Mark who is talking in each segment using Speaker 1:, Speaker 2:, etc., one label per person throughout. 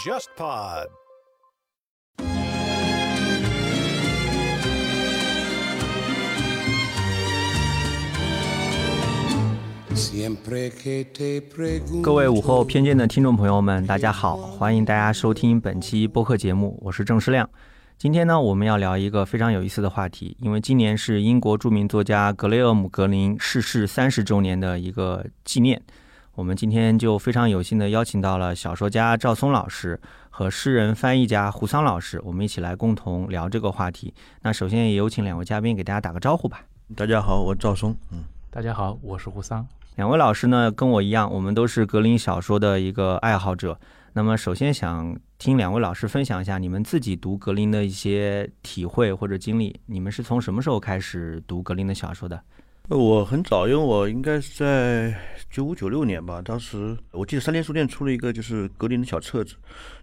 Speaker 1: JustPod。
Speaker 2: 各位午后偏见的听众朋友们，大家好，欢迎大家收听本期播客节目，我是郑世亮。今天呢，我们要聊一个非常有意思的话题，因为今年是英国著名作家格雷厄姆·格林逝世三十周年的一个纪念。我们今天就非常有幸的邀请到了小说家赵松老师和诗人翻译家胡桑老师，我们一起来共同聊这个话题。那首先也有请两位嘉宾给大家打个招呼吧。
Speaker 3: 大家好，我赵松。嗯，
Speaker 4: 大家好，我是胡桑。
Speaker 2: 两位老师呢，跟我一样，我们都是格林小说的一个爱好者。那么，首先想听两位老师分享一下你们自己读格林的一些体会或者经历。你们是从什么时候开始读格林的小说的？
Speaker 3: 我很早，因为我应该是在九五九六年吧。当时我记得三联书店出了一个就是格林的小册子，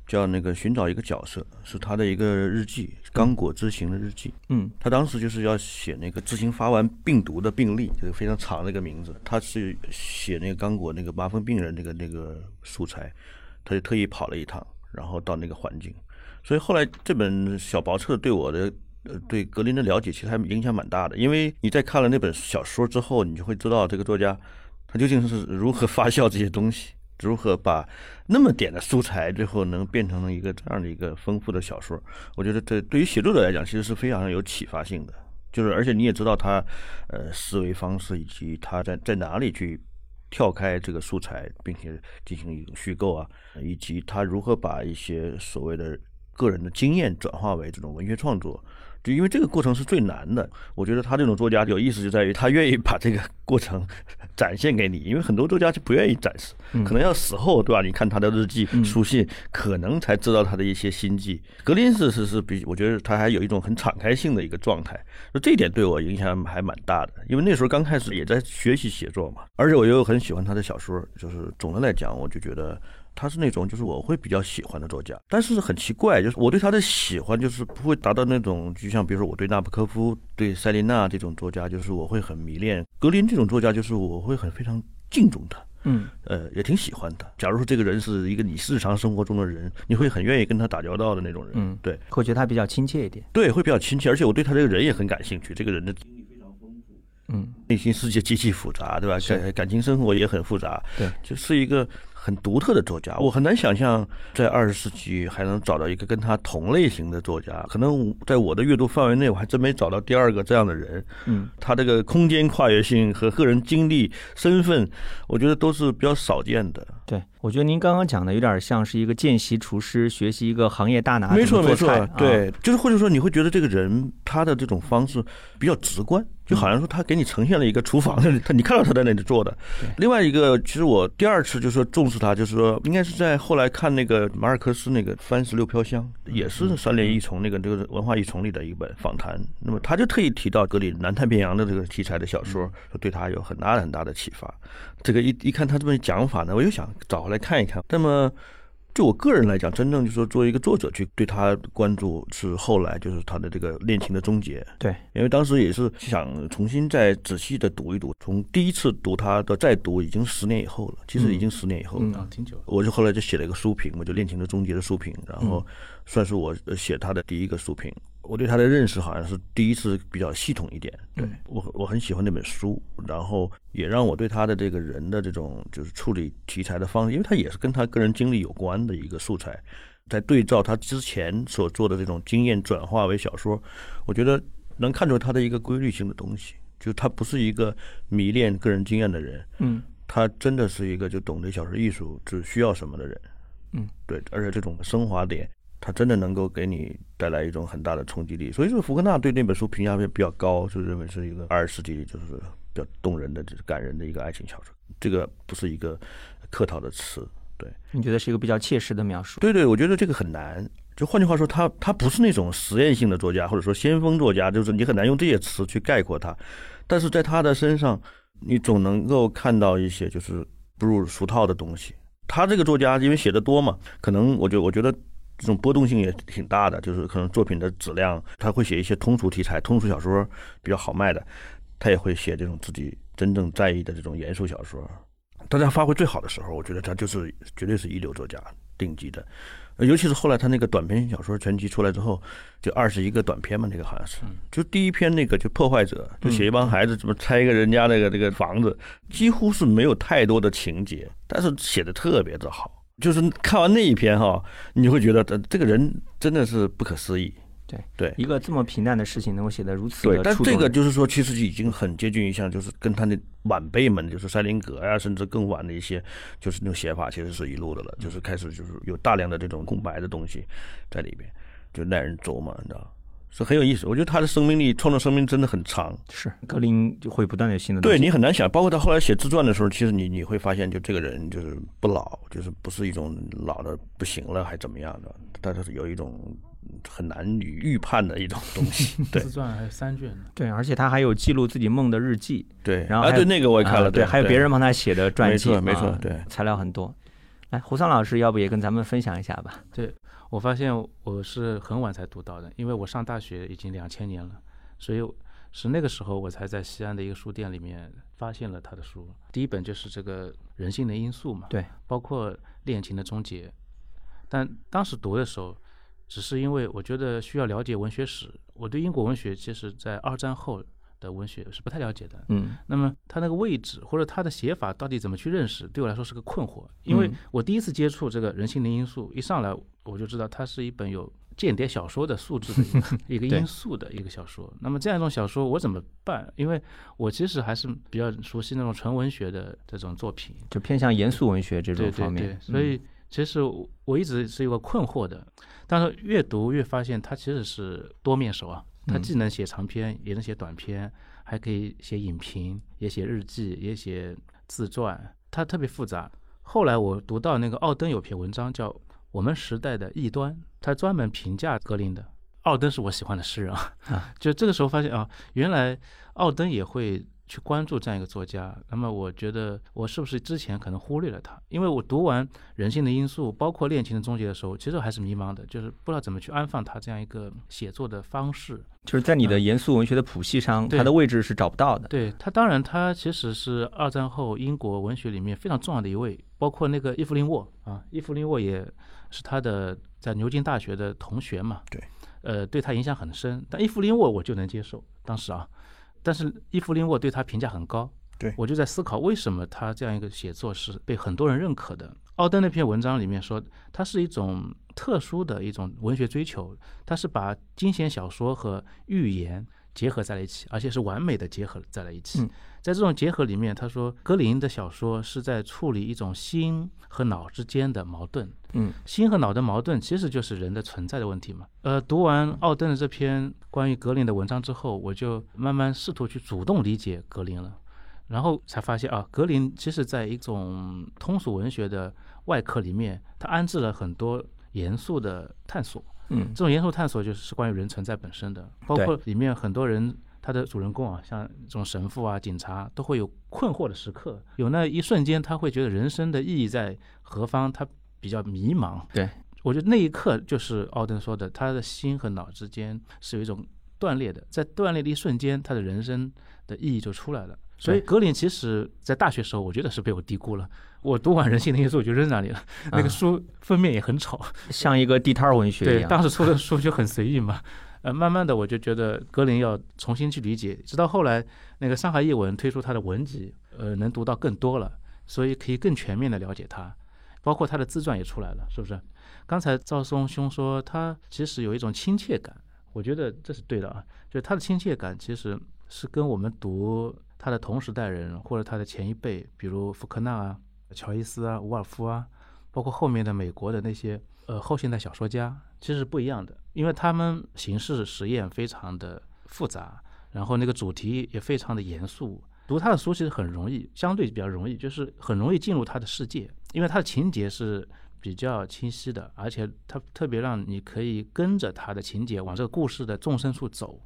Speaker 3: 叫那个寻找一个角色，是他的一个日记《刚果之行》的日记。
Speaker 2: 嗯，
Speaker 3: 他当时就是要写那个自行发完病毒的病例，就是非常长的一个名字。他是写那个刚果那个麻风病人那个那个素材，他就特意跑了一趟，然后到那个环境。所以后来这本小薄册对我的。呃，对格林的了解其实还影响蛮大的，因为你在看了那本小说之后，你就会知道这个作家他究竟是如何发酵这些东西，如何把那么点的素材最后能变成了一个这样的一个丰富的小说。我觉得这对于写作者来讲，其实是非常有启发性的。就是而且你也知道他呃思维方式以及他在在哪里去跳开这个素材，并且进行一种虚构啊，以及他如何把一些所谓的个人的经验转化为这种文学创作。就因为这个过程是最难的，我觉得他这种作家有意思就在于他愿意把这个过程 展现给你，因为很多作家就不愿意展示，可能要死后对吧？你看他的日记、书信，可能才知道他的一些心迹。格林是是是比，我觉得他还有一种很敞开性的一个状态，那这一点对我影响还蛮大的，因为那时候刚开始也在学习写作嘛，而且我又很喜欢他的小说，就是总的来讲，我就觉得。他是那种就是我会比较喜欢的作家，但是很奇怪，就是我对他的喜欢就是不会达到那种，就像比如说我对纳博科夫、对塞琳娜这种作家，就是我会很迷恋。格林这种作家，就是我会很非常敬重他，
Speaker 2: 嗯，
Speaker 3: 呃，也挺喜欢他。假如说这个人是一个你日常生活中的人，你会很愿意跟他打交道的那种人，
Speaker 2: 嗯，
Speaker 3: 对，
Speaker 2: 会觉得他比较亲切一点，
Speaker 3: 对，会比较亲切，而且我对他这个人也很感兴趣，这个人的经历非常丰富，
Speaker 2: 嗯，
Speaker 3: 内心世界极其复杂，对吧？感感情生活也很复杂，
Speaker 2: 对，
Speaker 3: 就是一个。很独特的作家，我很难想象在二十世纪还能找到一个跟他同类型的作家。可能在我的阅读范围内，我还真没找到第二个这样的人。
Speaker 2: 嗯，
Speaker 3: 他这个空间跨越性和个人经历、身份，我觉得都是比较少见的。
Speaker 2: 对，我觉得您刚刚讲的有点像是一个见习厨师学习一个行业大拿
Speaker 3: 没错没错，对，
Speaker 2: 啊、
Speaker 3: 就是或者说你会觉得这个人他的这种方式比较直观。就好像说他给你呈现了一个厨房，他你看到他在那里做的。另外一个，其实我第二次就说重视他，就是说应该是在后来看那个马尔克斯那个《番石榴飘香》，也是三联一丛那个这个文化一丛里的一本访谈。那么他就特意提到格里南太平洋的这个题材的小说，对他有很大很大的启发。这个一一看他这么讲法呢，我又想找回来看一看。那么。就我个人来讲，真正就是说，作为一个作者去对他关注，是后来就是他的这个恋情的终结。
Speaker 2: 对，
Speaker 3: 因为当时也是想重新再仔细的读一读，从第一次读他的再读，已经十年以后了。其实已经十年以后了，
Speaker 4: 啊，挺久。
Speaker 3: 我就后来就写了一个书评，我就恋情的终结的书评，然后算是我写他的第一个书评。我对他的认识好像是第一次比较系统一点，对。我我很喜欢那本书，然后也让我对他的这个人的这种就是处理题材的方式，因为他也是跟他个人经历有关的一个素材，在对照他之前所做的这种经验转化为小说，我觉得能看出他的一个规律性的东西，就他不是一个迷恋个人经验的人，
Speaker 2: 嗯，
Speaker 3: 他真的是一个就懂得小说艺术只需要什么的人，
Speaker 2: 嗯，
Speaker 3: 对，而且这种升华点。他真的能够给你带来一种很大的冲击力，所以说福克纳对那本书评价比较高，就认为是一个二十世纪就是比较动人的、就是感人的一个爱情小说。这个不是一个客套的词，对。
Speaker 2: 你觉得是一个比较切实的描述？
Speaker 3: 对对，我觉得这个很难。就换句话说，他他不是那种实验性的作家，或者说先锋作家，就是你很难用这些词去概括他。但是在他的身上，你总能够看到一些就是不入俗套的东西。他这个作家因为写的多嘛，可能我觉我觉得。这种波动性也挺大的，就是可能作品的质量，他会写一些通俗题材、通俗小说比较好卖的，他也会写这种自己真正在意的这种严肃小说。当他发挥最好的时候，我觉得他就是绝对是一流作家，顶级的。呃尤其是后来他那个短篇小说全集出来之后，就二十一个短篇嘛，那个好像是，就第一篇那个就破坏者，就写一帮孩子怎么拆一个人家那个那个房子，几乎是没有太多的情节，但是写的特别的好。就是看完那一篇哈，你会觉得这这个人真的是不可思议。
Speaker 2: 对
Speaker 3: 对。
Speaker 2: 一个这么平淡的事情能够写得如此
Speaker 3: 对，但这个就是说，其实已经很接近于像，就是跟他的晚辈们，就是塞林格呀、甚至更晚的一些，就是那种写法，其实是一路的了，就是开始就是有大量的这种空白的东西在里边，就耐人琢磨，你知道，是很有意思。我觉得他的生命力、创作生命真的很长。
Speaker 2: 是格林就会不断的有新的
Speaker 3: 对你很难想，包括他后来写自传的时候，其实你你会发现，就这个人就是不老，就是不是一种老的不行了还怎么样的，但是有一种很难以预判的一种东西。对
Speaker 1: 自传还有三卷呢。
Speaker 2: 对，而且他还有记录自己梦的日记，
Speaker 3: 对，
Speaker 2: 然后
Speaker 3: 啊对那个我也看了，
Speaker 2: 啊对，还有别人帮他写的传记，
Speaker 3: 没错没错
Speaker 2: 啊
Speaker 3: 对
Speaker 2: 材料很多。来，胡桑老师，要不也跟咱们分享一下吧？
Speaker 1: 我发现我是很晚才读到的，因为我上大学已经两千年了，所以是那个时候我才在西安的一个书店里面发现了他的书。第一本就是这个人性的因素嘛，
Speaker 2: 对，
Speaker 1: 包括恋情的终结。但当时读的时候，只是因为我觉得需要了解文学史。我对英国文学其实在二战后的文学是不太了解的，
Speaker 2: 嗯
Speaker 1: 那么它那个位置或者它的写法到底怎么去认识，对我来说是个困惑。因为
Speaker 2: 嗯
Speaker 1: 我第一次接触这个人性的因素，一上来我就知道它是一本有间谍小说的素质的一个 一个因素的一个小说。那么这样一种小说我怎么办？因为我其实还是比较熟悉那种纯文学的这种作品，
Speaker 2: 就偏向严肃文学这种方面，
Speaker 1: 对，所以其实我我一直是有个困惑的，但是越读越发现它其实是多面手啊，它
Speaker 2: 嗯
Speaker 1: 既能写长篇，也能写短篇，还可以写影评，也写日记，也写自传，他特别复杂。后来我读到那个奥登有篇文章叫《我们时代的异端》，他专门评价格林的。奥登是我喜欢的诗人啊
Speaker 2: 啊，
Speaker 1: 就这个时候发现啊，原来奥登也会去关注这样一个作家。那么我觉得我是不是之前可能忽略了他？因为我读完《人性的因素》，包括《恋情的终结》的时候，其实我还是迷茫的，就是不知道怎么去安放他这样一个写作的方式。
Speaker 2: 就是在你的严肃文学的谱系上，
Speaker 1: 对
Speaker 2: 它的位置是找不到的。
Speaker 1: 对他，当然他其实是二战后英国文学里面非常重要的一位，包括那个伊芙琳沃啊，伊芙琳沃也是他的在牛津大学的同学嘛。
Speaker 3: 对，
Speaker 1: 呃，对他影响很深。但伊芙琳沃我就能接受，当时啊，但是伊芙琳沃对他评价很高。
Speaker 3: 对
Speaker 1: 我就在思考为什么他这样一个写作是被很多人认可的。奥登那篇文章里面说，它是一种特殊的一种文学追求，它是把惊险小说和寓言结合在了一起，而且是完美的结合在了一起。
Speaker 2: 嗯
Speaker 1: 在这种结合里面，他说格林的小说是在处理一种心和脑之间的矛盾。
Speaker 2: 嗯，
Speaker 1: 心和脑的矛盾其实就是人的存在的问题嘛。呃，读完奥登的这篇关于格林的文章之后，我就慢慢试图去主动理解格林了。然后才发现啊，格林其实在一种通俗文学的外壳里面，他安置了很多严肃的探索。
Speaker 2: 嗯
Speaker 1: 这种严肃探索就是关于人存在本身的，包括里面很多人他的主人公啊，像这种神父啊、警察，都会有困惑的时刻，有那一瞬间他会觉得人生的意义在何方，他比较迷茫。
Speaker 2: 对，
Speaker 1: 我觉得那一刻就是奥登说的，他的心和脑之间是有一种断裂的，在断裂的一瞬间，他的人生的意义就出来了。所以格林其实在大学时候，我觉得是被我低估了。我读完《人性的因素》我就扔那里了，那个书封面也很丑，
Speaker 2: 像一个地摊儿文学一
Speaker 1: 对，
Speaker 2: 样。
Speaker 1: 当时出的书就很随意嘛。呃，慢慢的我就觉得格林要重新去理解，直到后来那个上海译文推出他的文集，呃，能读到更多了，所以可以更全面的了解他，包括他的自传也出来了，是不是？刚才赵松兄说他其实有一种亲切感，我觉得这是对的啊，就是他的亲切感其实是跟我们读他的同时代人或者他的前一辈，比如福克纳啊、乔伊斯啊、伍尔夫啊，包括后面的美国的那些呃后现代小说家，其实是不一样的，因为他们形式实验非常的复杂，然后那个主题也非常的严肃。读他的书其实很容易，相对比较容易，就是很容易进入他的世界，因为他的情节是比较清晰的，而且他特别让你可以跟着他的情节往这个故事的纵深处走，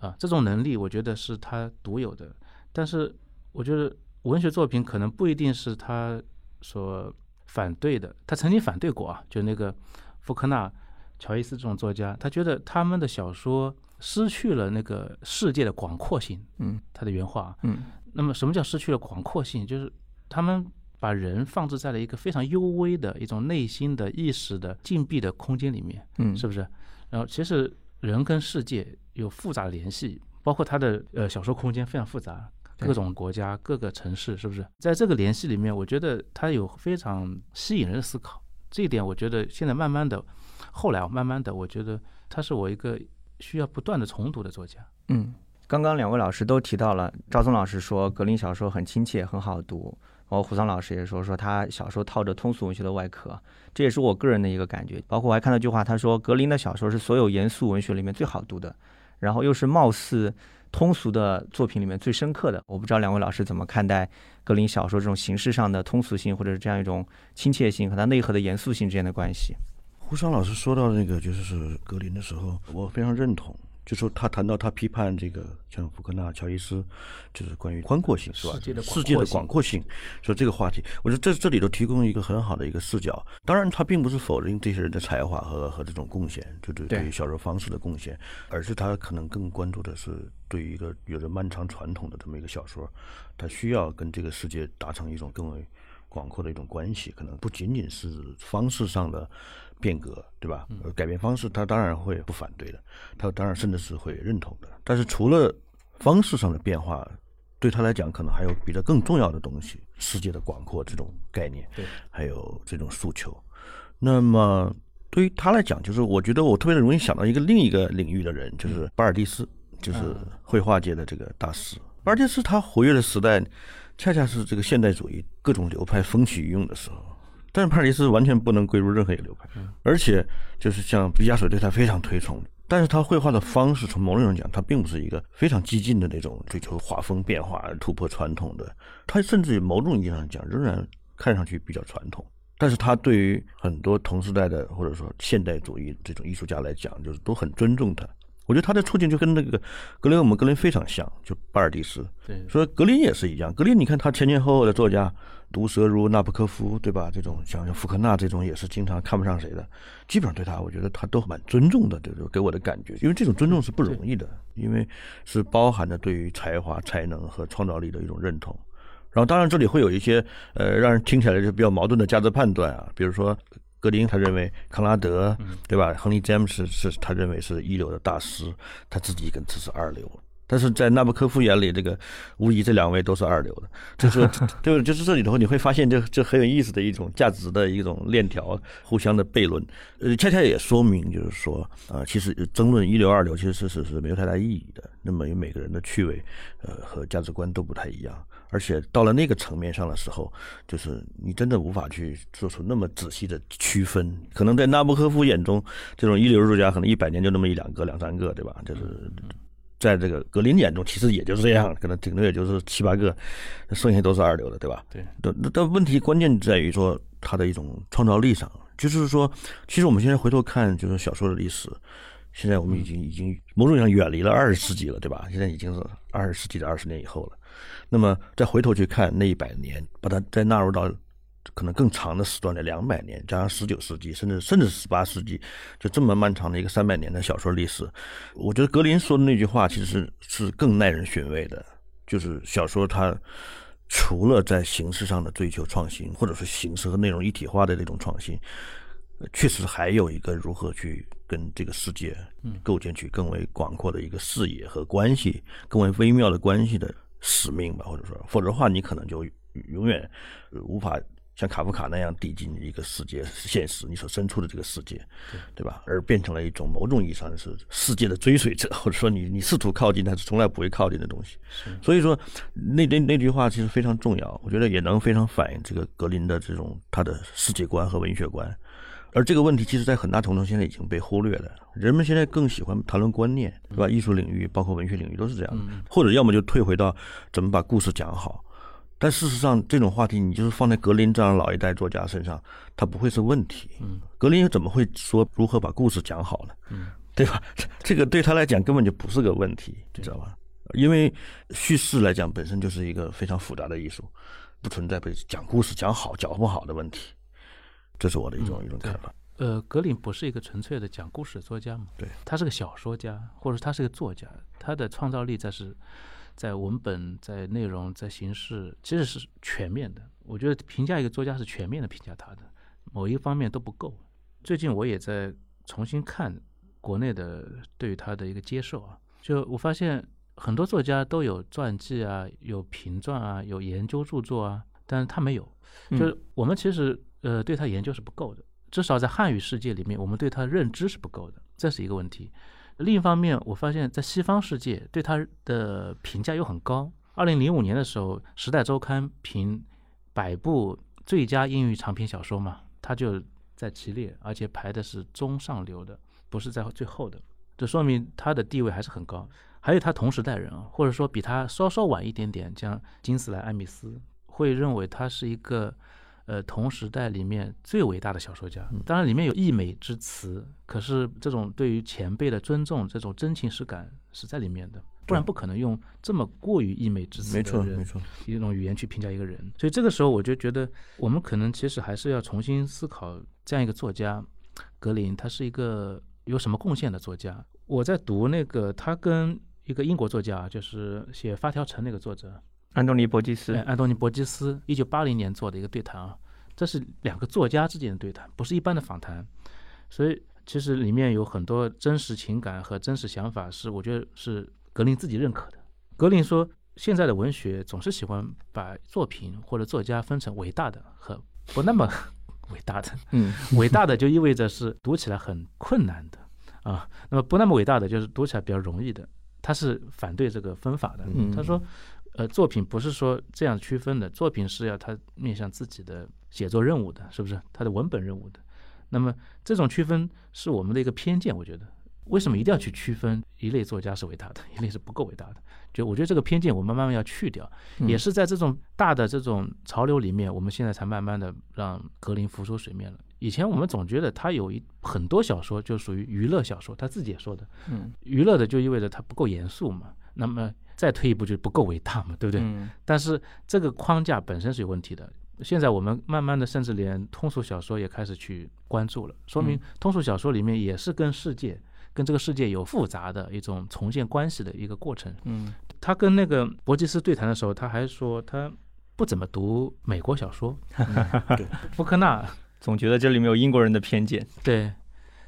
Speaker 1: 啊，这种能力我觉得是他独有的。但是我觉得文学作品可能不一定是他所反对的，他曾经反对过啊，就那个福克纳、乔伊斯这种作家，他觉得他们的小说失去了那个世界的广阔性。
Speaker 2: 嗯，
Speaker 1: 他的原话。
Speaker 2: 嗯，
Speaker 1: 那么什么叫失去了广阔性？就是他们把人放置在了一个非常幽微的一种内心的意识的禁闭的空间里面，
Speaker 2: 嗯，
Speaker 1: 是不是？然后其实人跟世界有复杂的联系，包括他的呃小说空间非常复杂，
Speaker 2: 对
Speaker 1: 各种国家、各个城市，是不是？在这个联系里面，我觉得它有非常吸引人的思考，这一点我觉得现在慢慢的，后来啊慢慢的，我觉得他是我一个需要不断的重读的作家。
Speaker 2: 嗯，刚刚两位老师都提到了，赵松老师说格林小说很亲切，很好读。然后胡桑老师也说说他小说套着通俗文学的外壳，这也是我个人的一个感觉。包括我还看到一句话，他说格林的小说是所有严肃文学里面最好读的，然后又是貌似通俗的作品里面最深刻的。我不知道两位老师怎么看待格林小说这种形式上的通俗性，或者是这样一种亲切性和它内核的严肃性之间的关系。
Speaker 3: 胡商老师说到那个就是格林的时候，我非常认同。就说他谈到他批判这个像福克纳、乔伊斯，就是关于宽阔性是吧？
Speaker 1: 世界的广阔性
Speaker 3: 说这个话题，我觉得这这里头提供一个很好的一个视角。当然，他并不是否认这些人的才华和和这种贡献，就对
Speaker 2: 对
Speaker 3: 对于小说方式的贡献，而是他可能更关注的是对于一个有着漫长传统的这么一个小说，他需要跟这个世界达成一种更为广阔的一种关系，可能不仅仅是方式上的变革，对吧？呃改变方式，他当然会不反对的，他当然甚至是会认同的。但是除了方式上的变化，对他来讲，可能还有比这更重要的东西——世界的广阔这种概念，
Speaker 1: 对，
Speaker 3: 还有这种诉求。那么对于他来讲，就是我觉得我特别容易想到一个另一个领域的人，就是巴尔蒂斯，就是绘画界的这个大师。巴尔蒂斯他活跃的时代，恰恰是这个现代主义各种流派风起云涌的时候。但是帕尔蒂斯完全不能归入任何一个流派，而且就是像毕加索对他非常推崇，但是他绘画的方式从某种上讲，他并不是一个非常激进的那种追求画风变化、突破传统的，他甚至于某种意义上讲，仍然看上去比较传统。但是他对于很多同时代的或者说现代主义这种艺术家来讲，就是都很尊重他。我觉得他的处境就跟那个格雷厄姆·格林非常像，就巴尔蒂斯。
Speaker 1: 对，
Speaker 3: 所以格林也是一样，格林你看他前前后后的作家，毒舌如纳博科夫，对吧？这种像像福克纳这种也是经常看不上谁的，基本上对他，我觉得他都蛮尊重的，就是给我的感觉，因为这种尊重是不容易的，因为是包含着对于才华、才能和创造力的一种认同。然后，当然这里会有一些呃让人听起来就比较矛盾的价值判断啊，比如说格林他认为康拉德，对吧？亨利·詹姆斯是他认为是一流的大师，他自己跟这是二流。但是在纳博科夫眼里，这个无疑这两位都是二流的。就是 对？就是这里头你会发现这，这很有意思的一种价值的一种链条，互相的悖论。呃，恰恰也说明，就是说，呃，其实争论一流二流，其实是是是没有太大意义的。那么，因为每个人的趣味，呃，和价值观都不太一样。而且到了那个层面上的时候，就是你真的无法去做出那么仔细的区分。可能在纳博科夫眼中，这种一流作家可能一百年就那么一两个、两三个，对吧？就是在这个格林眼中，其实也就是这样，可能顶多也就是七八个，剩下都是二流的，对吧？
Speaker 1: 对。
Speaker 3: 但但问题关键在于说他的一种创造力上，就是说，其实我们现在回头看，就是小说的历史。现在我们已经已经某种意义上远离了二十世纪了，对吧？现在已经是二十世纪的二十年以后了。那么再回头去看那一百年，把它再纳入到可能更长的时段的两百年，加上十九世纪，甚至甚至十八世纪，就这么漫长的一个三百年的小说历史，我觉得格林说的那句话其实是更耐人寻味的，就是小说它除了在形式上的追求创新，或者说形式和内容一体化的这种创新，确实还有一个如何去跟这个世界构建起更为广阔的一个视野和关系，更为微妙的关系的使命吧，或者说，否则的话，你可能就永远无法像卡夫卡那样递进一个世界现实，你所身处的这个世界，对吧？而变成了一种某种意义上是世界的追随者，或者说你你试图靠近，但是从来不会靠近的东西。所以说，那那那句话其实非常重要，我觉得也能非常反映这个格林的这种他的世界观和文学观。而这个问题，其实在很大程度上现在已经被忽略了。人们现在更喜欢谈论观念，对吧？艺术领域，包括文学领域，都是这样的。或者要么就退回到怎么把故事讲好。但事实上，这种话题你就是放在格林这样老一代作家身上，他不会是问题。格林又怎么会说如何把故事讲好呢？对吧？这个对他来讲根本就不是个问题，你知道吧？因为叙事来讲本身就是一个非常复杂的艺术，不存在被讲故事讲好讲不好的问题。这是我的一种、一种看法。
Speaker 1: 呃，格林不是一个纯粹的讲故事的作家嘛？
Speaker 3: 对，
Speaker 1: 他是个小说家，或者他是个作家，他的创造力在是，在文本、在内容、在形式，其实是全面的。我觉得评价一个作家是全面的评价他的，某一方面都不够。最近我也在重新看国内的对于他的一个接受啊，就我发现很多作家都有传记啊，有评传啊，有研究著作啊，但是他没有，就是我们其实呃对他研究是不够的，至少在汉语世界里面，我们对他认知是不够的，这是一个问题。另一方面，我发现，在西方世界对他的评价又很高。二零零五年的时候，《时代周刊》评百部最佳英语长篇小说嘛，他就在其列，而且排的是中上流的，不是在最后的。这说明他的地位还是很高。还有他同时代人啊，或者说比他稍稍晚一点点，像金斯莱·艾米斯，会认为他是一个。呃，同时代里面最伟大的小说家，当然里面有溢美之词，可是这种对于前辈的尊重，这种真情实感是在里面的，不然不可能用这么过于溢美之词
Speaker 3: 没错，没错，
Speaker 1: 一种语言去评价一个人。所以这个时候，我就觉得我们可能其实还是要重新思考这样一个作家，格林，他是一个有什么贡献的作家。我在读那个他跟一个英国作家，就是写《发条城》那个作者。
Speaker 2: 安东尼·伯基斯，
Speaker 1: 安东尼·伯基斯，一九八零年做的一个对谈啊，这是两个作家之间的对谈，不是一般的访谈，所以其实里面有很多真实情感和真实想法，是我觉得是格林自己认可的。格林说，现在的文学总是喜欢把作品或者作家分成伟大的和不那么 伟大的，
Speaker 2: 嗯，
Speaker 1: 伟大的就意味着是读起来很困难的啊，那么不那么伟大的就是读起来比较容易的，他是反对这个分法的，嗯。他说。呃，作品不是说这样区分的，作品是要他面向自己的写作任务的，是不是？他的文本任务的。那么这种区分是我们的一个偏见，我觉得。为什么一定要去区分一类作家是伟大的，一类是不够伟大的？就我觉得这个偏见，我们慢慢要去掉。也是在这种大的这种潮流里面，我们现在才慢慢的让格林浮出水面了。以前我们总觉得他有一很多小说就属于娱乐小说，他自己也说的，
Speaker 2: 嗯，
Speaker 1: 娱乐的就意味着他不够严肃嘛。那么再退一步就不够伟大嘛，对不对？但是这个框架本身是有问题的。现在我们慢慢的，甚至连通俗小说也开始去关注了，说明通俗小说里面也是跟世界、跟这个世界有复杂的一种重建关系的一个过程。
Speaker 2: 嗯，
Speaker 1: 他跟那个伯吉斯对谈的时候，他还说他不怎么读美国小说，福克纳
Speaker 2: 总觉得这里面有英国人的偏见。
Speaker 1: 对，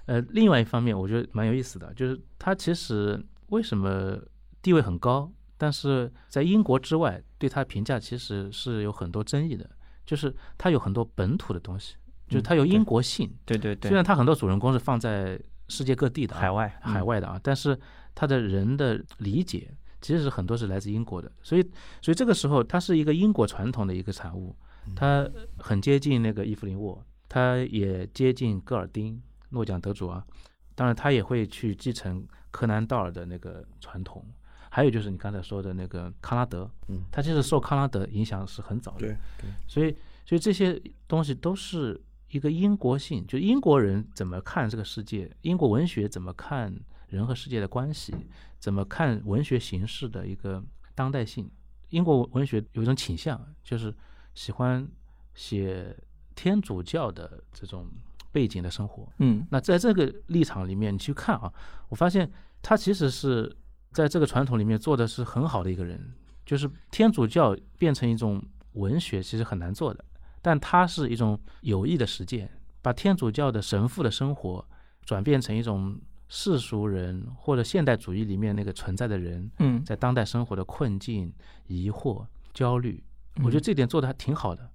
Speaker 1: 呃，另外一方面我觉得蛮有意思的，就是他其实为什么地位很高？但是在英国之外，对他评价其实是有很多争议的，就是他有很多本土的东西，就是他有英国性。
Speaker 2: 对对对。
Speaker 1: 虽然他很多主人公是放在世界各地的
Speaker 2: 海外
Speaker 1: 海外的啊，但是他的人的理解其实是很多是来自英国的，所以所以这个时候他是一个英国传统的一个产物，他很接近那个伊芙琳沃，他也接近戈尔丁诺奖得主啊，当然他也会去继承柯南道尔的那个传统。还有就是你刚才说的那个康拉德，
Speaker 3: 嗯，
Speaker 1: 他其实受康拉德影响是很早的，
Speaker 3: 对对，
Speaker 1: 所以所以这些东西都是一个英国性，就英国人怎么看这个世界，英国文学怎么看人和世界的关系，怎么看文学形式的一个当代性。英国文学有一种倾向，就是喜欢写天主教的这种背景的生活，
Speaker 2: 嗯，
Speaker 1: 那在这个立场里面你去看啊，我发现他其实是。在这个传统里面做的是很好的一个人，就是天主教变成一种文学其实很难做的，但它是一种有益的实践，把天主教的神父的生活转变成一种世俗人或者现代主义里面那个存在的人，
Speaker 2: 嗯，
Speaker 1: 在当代生活的困境、疑惑、焦虑，我觉得这点做的还挺好的，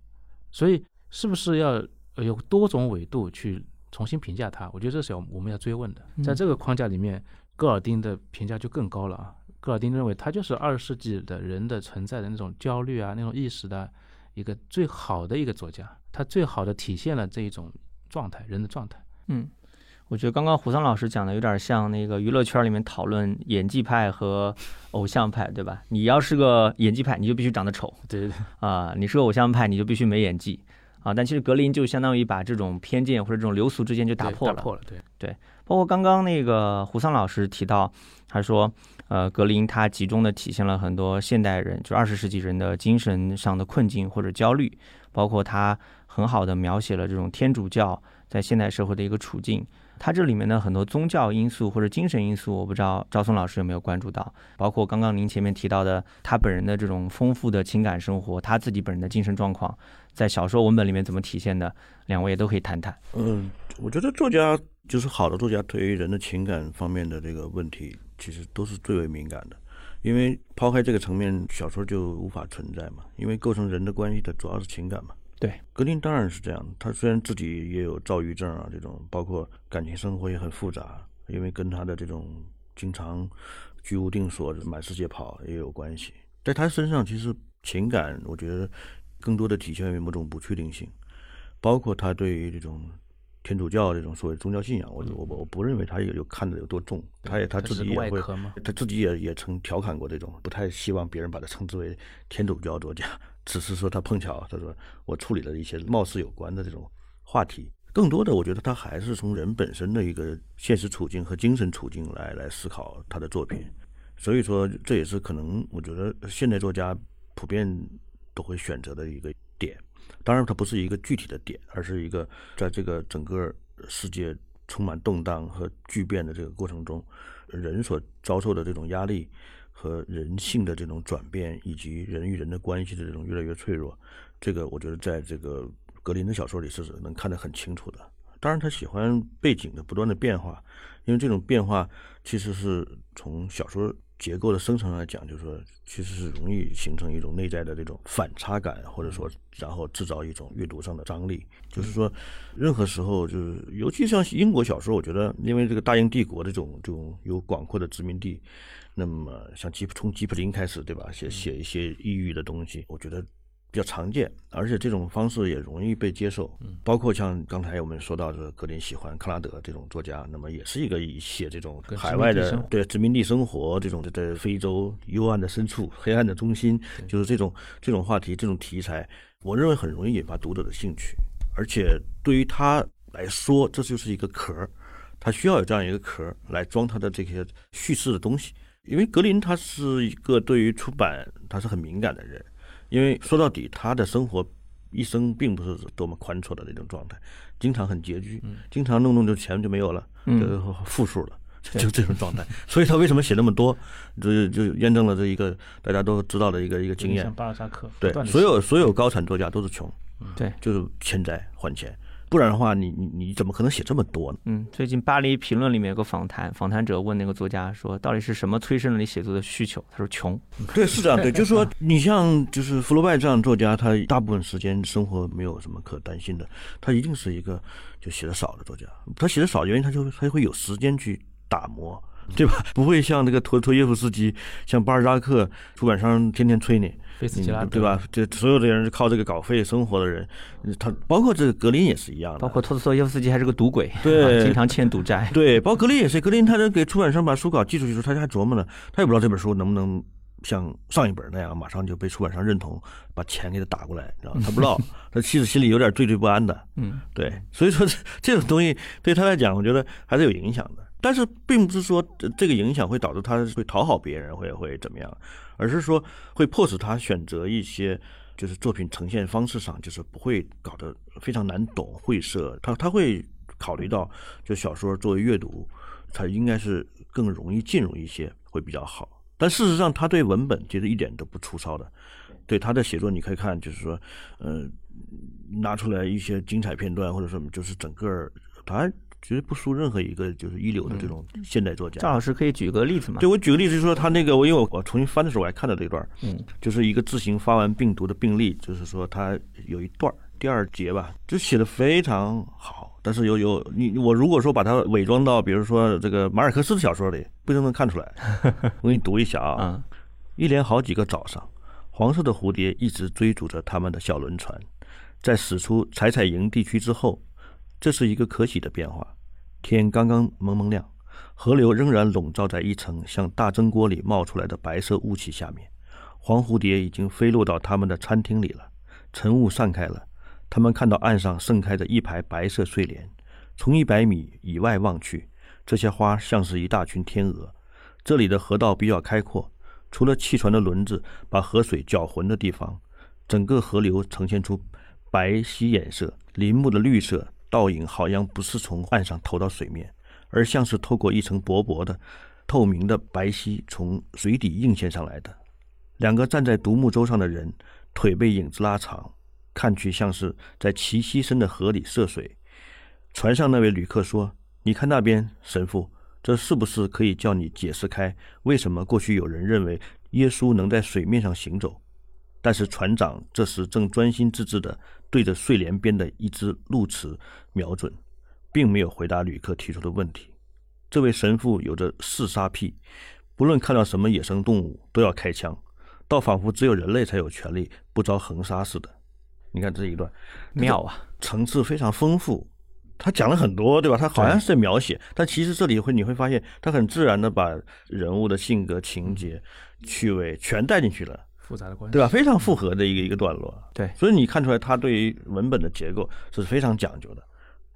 Speaker 1: 所以是不是要有多种维度去重新评价他？我觉得这是要我们要追问的，在这个框架里面。戈尔丁的评价就更高了啊！戈尔丁认为他就是二十世纪的人的存在的那种焦虑啊，那种意识的一个最好的一个作家，他最好的体现了这一种状态，人的状态。
Speaker 2: 嗯，我觉得刚刚胡桑老师讲的有点像那个娱乐圈里面讨论演技派和偶像派，对吧？你要是个演技派，你就必须长得丑，
Speaker 1: 对对对，
Speaker 2: 啊，你是个偶像派，你就必须没演技。啊，但其实格林就相当于把这种偏见或者这种流俗之间就打破了。
Speaker 1: 打破了，对
Speaker 2: 对。包括刚刚那个胡桑老师提到，他说，呃，格林他集中的体现了很多现代人，就二十世纪人的精神上的困境或者焦虑，包括他很好的描写了这种天主教在现代社会的一个处境。他这里面的很多宗教因素或者精神因素，我不知道赵松老师有没有关注到，包括刚刚您前面提到的他本人的这种丰富的情感生活，他自己本人的精神状况，在小说文本里面怎么体现的，两位也都可以谈谈。
Speaker 3: 嗯，我觉得作家就是好的作家，对于人的情感方面的这个问题，其实都是最为敏感的。因为抛开这个层面，小说就无法存在嘛。因为构成人的关系的主要是情感嘛。
Speaker 2: 对，
Speaker 3: 格林当然是这样。他虽然自己也有躁郁症啊，这种包括感情生活也很复杂，因为跟他的这种经常居无定所、满世界跑也有关系。在他身上，其实情感我觉得更多的体现为某种不确定性，包括他对于这种天主教这种所谓宗教信仰，我我我不认为他有有看得有多重，他也他自己也会，他自己也也曾调侃过这种，不太希望别人把他称之为天主教作家。只是说他碰巧，他说我处理了一些貌似有关的这种话题，更多的我觉得他还是从人本身的一个现实处境和精神处境来来思考他的作品，所以说这也是可能我觉得现代作家普遍都会选择的一个点。当然，它不是一个具体的点，而是一个在这个整个世界充满动荡和巨变的这个过程中，人所遭受的这种压力。和人性的这种转变，以及人与人的关系的这种越来越脆弱，这个我觉得在这个格林的小说里是能看得很清楚的。当然，他喜欢背景的不断的变化，因为这种变化其实是从小说结构的生成来讲，就是说其实是容易形成一种内在的这种反差感，或者说然后制造一种阅读上的张力。就是说，任何时候就是，尤其像英国小说，我觉得因为这个大英帝国这种这种有广阔的殖民地。那么像吉普从吉普林开始，对吧？写写一些异域的东西，我觉得比较常见，而且这种方式也容易被接受。包括像刚才我们说到的格林喜欢克拉德这种作家，那么也是一个写这种海外的对殖民地生活这种在非洲幽暗的深处、黑暗的中心，就是这种这种话题、这种题材，我认为很容易引发读者的兴趣。而且对于他来说，这就是一个壳儿，他需要有这样一个壳儿来装他的这些叙事的东西。因为格林他是一个对于出版他是很敏感的人，因为说到底他的生活一生并不是多么宽绰的那种状态，经常很拮据，经常弄弄就钱就没有了，就负数了，就这种状态。所以他为什么写那么多，就就验证了这一个大家都知道的一个一个经验。
Speaker 1: 巴尔扎克
Speaker 3: 对所有所有高产作家都是穷，
Speaker 2: 对，
Speaker 3: 就是欠债还钱。不然的话，你你你怎么可能写这么多呢？
Speaker 2: 嗯，最近《巴黎评论》里面有个访谈，访谈者问那个作家说：“到底是什么催生了你写作的需求？”他说：“穷。”
Speaker 3: 对，是这样。对，就是说，你像就是福楼拜这样作家，他大部分时间生活没有什么可担心的，他一定是一个就写的少的作家。他写的少，因为他就他会有时间去打磨，对吧？不会像那个托托耶夫斯基、像巴尔扎克，出版商天天催你。对吧？这所有的人是靠这个稿费生活的人，他包括这个格林也是一样的。
Speaker 2: 包括托斯托耶夫斯基还是个赌鬼，
Speaker 3: 对，
Speaker 2: 经常欠赌债。
Speaker 3: 对，包括格林也是。格林他在给出版商把书稿寄出去的时候，他还琢磨呢，他也不知道这本书能不能像上一本那样马上就被出版商认同，把钱给他打过来，知道他不知道，他其实心里有点惴惴不安的。嗯，对。所以说这种东西对他来讲，我觉得还是有影响的。但是并不是说这个影响会导致他会讨好别人，会会怎么样。而是说会迫使他选择一些，就是作品呈现方式上，就是不会搞得非常难懂晦涩。他他会考虑到，就小说作为阅读，它应该是更容易进入一些会比较好。但事实上，他对文本其实一点都不粗糙的。对他的写作，你可以看，就是说，呃，拿出来一些精彩片段，或者什么，就是整个他。其实不输任何一个就是一流的这种现代作家。
Speaker 2: 赵老师可以举个例子吗？
Speaker 3: 对，我举个例子，就是说他那个，我因为我我重新翻的时候，我还看到这一段，嗯，就是一个自行发完病毒的病例，就是说他有一段第二节吧，就写的非常好，但是有有你我如果说把它伪装到比如说这个马尔克斯的小说里，不一定能看出来。我给你读一下啊，一连好几个早上，黄色的蝴蝶一直追逐着他们的小轮船，在驶出采采营地区之后。这是一个可喜的变化。天刚刚蒙蒙亮，河流仍然笼罩在一层像大蒸锅里冒出来的白色雾气下面。黄蝴蝶已经飞落到他们的餐厅里了。晨雾散开了，他们看到岸上盛开着一排白色睡莲。从一百米以外望去，这些花像是一大群天鹅。这里的河道比较开阔，除了汽船的轮子把河水搅浑的地方，整个河流呈现出白皙颜色。林木的绿色倒影好像不是从岸上投到水面，而像是透过一层薄薄的、透明的白皙从水底映现上来的。两个站在独木舟上的人，腿被影子拉长，看去像是在齐膝深的河里涉水。船上那位旅客说：“你看那边，神父，这是不是可以叫你解释开，为什么过去有人认为耶稣能在水面上行走？”但是船长这时正专心致志地对着睡莲边的一只鹿池瞄准，并没有回答旅客提出的问题。这位神父有着嗜杀癖，不论看到什么野生动物都要开枪。倒仿佛只有人类才有权利不遭横杀似的。你看这一段，
Speaker 2: 妙啊，
Speaker 3: 层次非常丰富。他讲了很多，对吧？他好像是在描写，但其实这里会你会发现，他很自然的把人物的性格、情节、趣味全带进去了，
Speaker 1: 复杂的关系，
Speaker 3: 对吧？非常复合的一个一个段落。
Speaker 2: 对，
Speaker 3: 所以你看出来，他对于文本的结构是非常讲究的，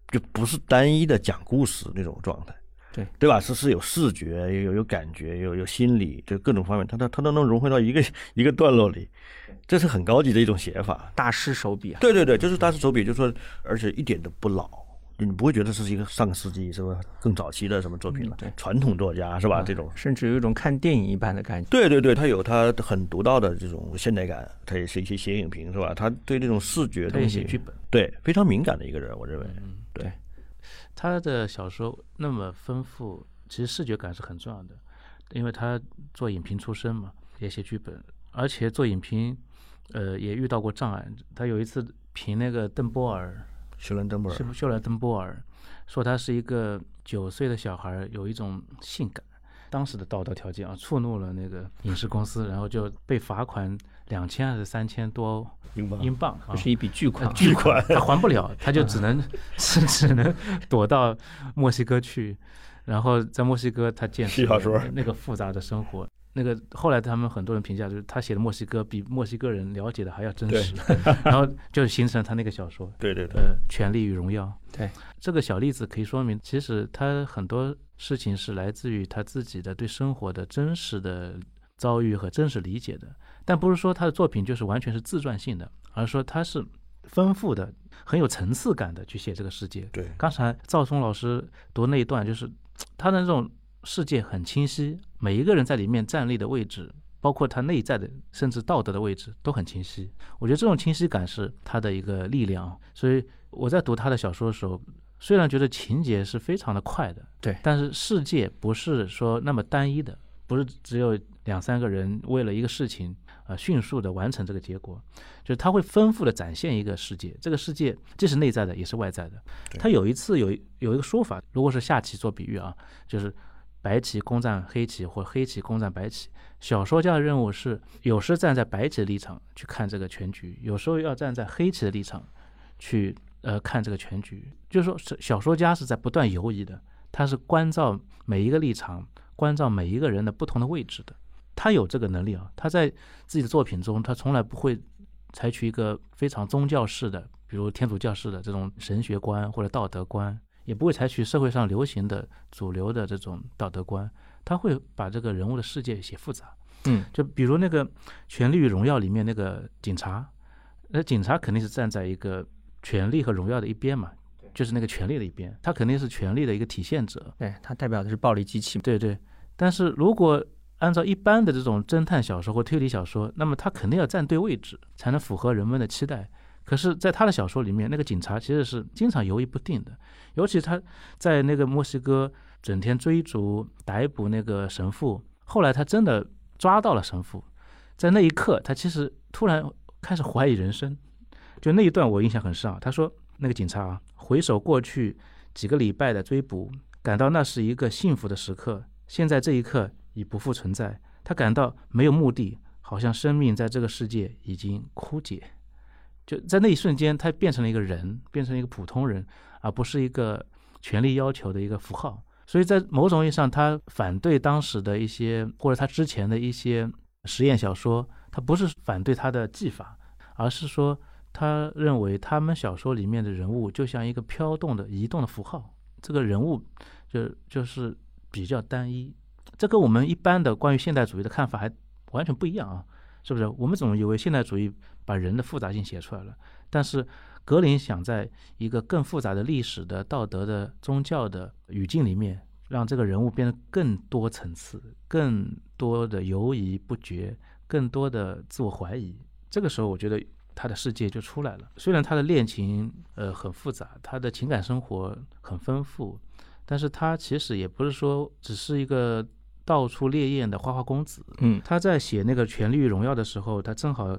Speaker 3: 就不是单一的讲故事那种状态。
Speaker 2: 对
Speaker 3: 对吧？是是有视觉，有有感觉，有有心理，就各种方面，他他他都能融汇到一个一个段落里，这是很高级的一种写法。
Speaker 2: 大师手笔啊！
Speaker 3: 对对对，就是大师手笔，就是说，而且一点都不老，你不会觉得这是一个上个世纪是吧？更早期的什么作品了？
Speaker 2: 对，
Speaker 3: 传统作家是吧？这种
Speaker 2: 甚至有一种看电影一般的感觉。
Speaker 3: 对对对，他有他很独到的这种现代感，他也是一些写影评是吧？他对这种视觉东西，
Speaker 1: 写剧本，
Speaker 3: 对非常敏感的一个人，我认为。
Speaker 1: 嗯，
Speaker 3: 对。
Speaker 1: 他的小说那么丰富。其实视觉感是很重要的，因为他做影评出身嘛，也写剧本，而且做影评，呃，也遇到过障碍。他有一次评那个邓波尔，
Speaker 3: 休伦登波尔，
Speaker 1: 是休伦登波尔，说他是一个九岁的小孩，有一种性感。当时的道德条件啊，触怒了那个影视公司，然后就被罚款两千还是三千多
Speaker 3: 英镑，
Speaker 1: 英镑
Speaker 2: 啊，是一笔巨款，
Speaker 3: 巨款，
Speaker 1: 他还不了，他就只能 是只能躲到墨西哥去。然后在墨西哥，他见识那个复杂的生活。那个后来他们很多人评价，就是他写的墨西哥比墨西哥人了解的还要真实。然后就形成他那个小说。
Speaker 3: 对对对。
Speaker 1: 呃，权力与荣耀。
Speaker 2: 对。
Speaker 1: 这个小例子可以说明，其实他很多事情是来自于他自己的对生活的真实的遭遇和真实理解的。但不是说他的作品就是完全是自传性的，而是说他是丰富的、很有层次感的去写这个世界。
Speaker 3: 对。
Speaker 1: 刚才赵松老师读那一段就是。他的那种世界很清晰，每一个人在里面站立的位置，包括他内在的甚至道德的位置都很清晰。我觉得这种清晰感是他的一个力量。所以我在读他的小说的时候，虽然觉得情节是非常的快的，
Speaker 2: 对，
Speaker 1: 但是世界不是说那么单一的，不是只有两三个人为了一个事情。啊，迅速的完成这个结果，就是他会丰富的展现一个世界，这个世界既是内在的，也是外在的。他有一次有有一个说法，如果是下棋做比喻啊，就是白棋攻占黑棋或黑棋攻占白棋，小说家的任务是有时站在白棋的立场去看这个全局，有时候要站在黑棋的立场去呃看这个全局。就是说，小说家是在不断游移的，他是关照每一个立场，关照每一个人的不同的位置的。他有这个能力啊！他在自己的作品中，他从来不会采取一个非常宗教式的，比如天主教式的这种神学观或者道德观，也不会采取社会上流行的主流的这种道德观。他会把这个人物的世界写复杂。
Speaker 2: 嗯，
Speaker 1: 就比如那个《权力与荣耀》里面那个警察，那警察肯定是站在一个权力和荣耀的一边嘛，就是那个权力的一边，他肯定是权力的一个体现者。
Speaker 2: 对他代表的是暴力机器。
Speaker 1: 对对，但是如果按照一般的这种侦探小说或推理小说，那么他肯定要站对位置，才能符合人们的期待。可是，在他的小说里面，那个警察其实是经常犹豫不定的，尤其他在那个墨西哥整天追逐、逮捕那个神父，后来他真的抓到了神父，在那一刻，他其实突然开始怀疑人生。就那一段，我印象很深啊。他说，那个警察啊，回首过去几个礼拜的追捕，感到那是一个幸福的时刻。现在这一刻。已不复存在，他感到没有目的，好像生命在这个世界已经枯竭。就在那一瞬间，他变成了一个人，变成了一个普通人，而不是一个权力要求的一个符号。所以在某种意义上，他反对当时的一些或者他之前的一些实验小说，他不是反对他的技法，而是说他认为他们小说里面的人物就像一个飘动的、移动的符号，这个人物就就是比较单一。这跟我们一般的关于现代主义的看法还完全不一样啊，是不是？我们总以为现代主义把人的复杂性写出来了，但是格林想在一个更复杂的历史的、道德的、宗教的语境里面，让这个人物变得更多层次、更多的犹疑不决、更多的自我怀疑。这个时候，我觉得他的世界就出来了。虽然他的恋情呃很复杂，他的情感生活很丰富，但是他其实也不是说只是一个到处烈焰的花花公子。
Speaker 2: 嗯
Speaker 1: 他在写那个《权力与荣耀》的时候，他正好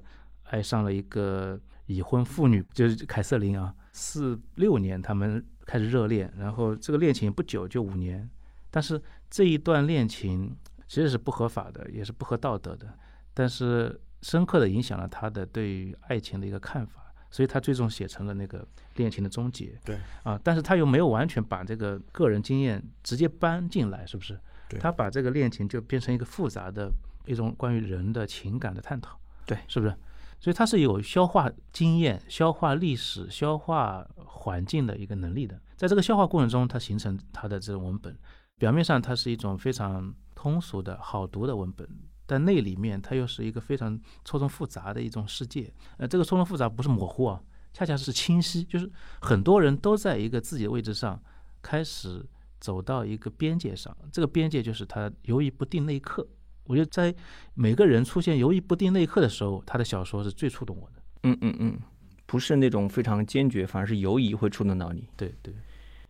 Speaker 1: 爱上了一个已婚妇女，就是凯瑟琳啊。四六年他们开始热恋，然后这个恋情不久就五年，但是这一段恋情其实是不合法的，也是不合道德的，但是深刻的影响了他的对于爱情的一个看法，所以他最终写成了那个恋情的终结。
Speaker 3: 对
Speaker 1: 啊，但是他又没有完全把这个个人经验直接搬进来，是不是？
Speaker 3: 对
Speaker 1: 他把这个恋情就变成一个复杂的一种关于人的情感的探讨，
Speaker 2: 对
Speaker 1: 是不是？所以他是有消化经验、消化历史、消化环境的一个能力的。在这个消化过程中，它形成它的这种文本。表面上它是一种非常通俗的好读的文本，但那里面它又是一个非常错综复杂的一种世界。呃，这个错综复杂不是模糊啊，恰恰是清晰，就是很多人都在一个自己的位置上，开始走到一个边界上。这个边界就是他犹豫不定那一刻。我觉得在每个人出现犹豫不定那一刻的时候，他的小说是最触动我的。
Speaker 2: 嗯嗯嗯，不是那种非常坚决，反而是犹疑会触动到你。
Speaker 1: 对对，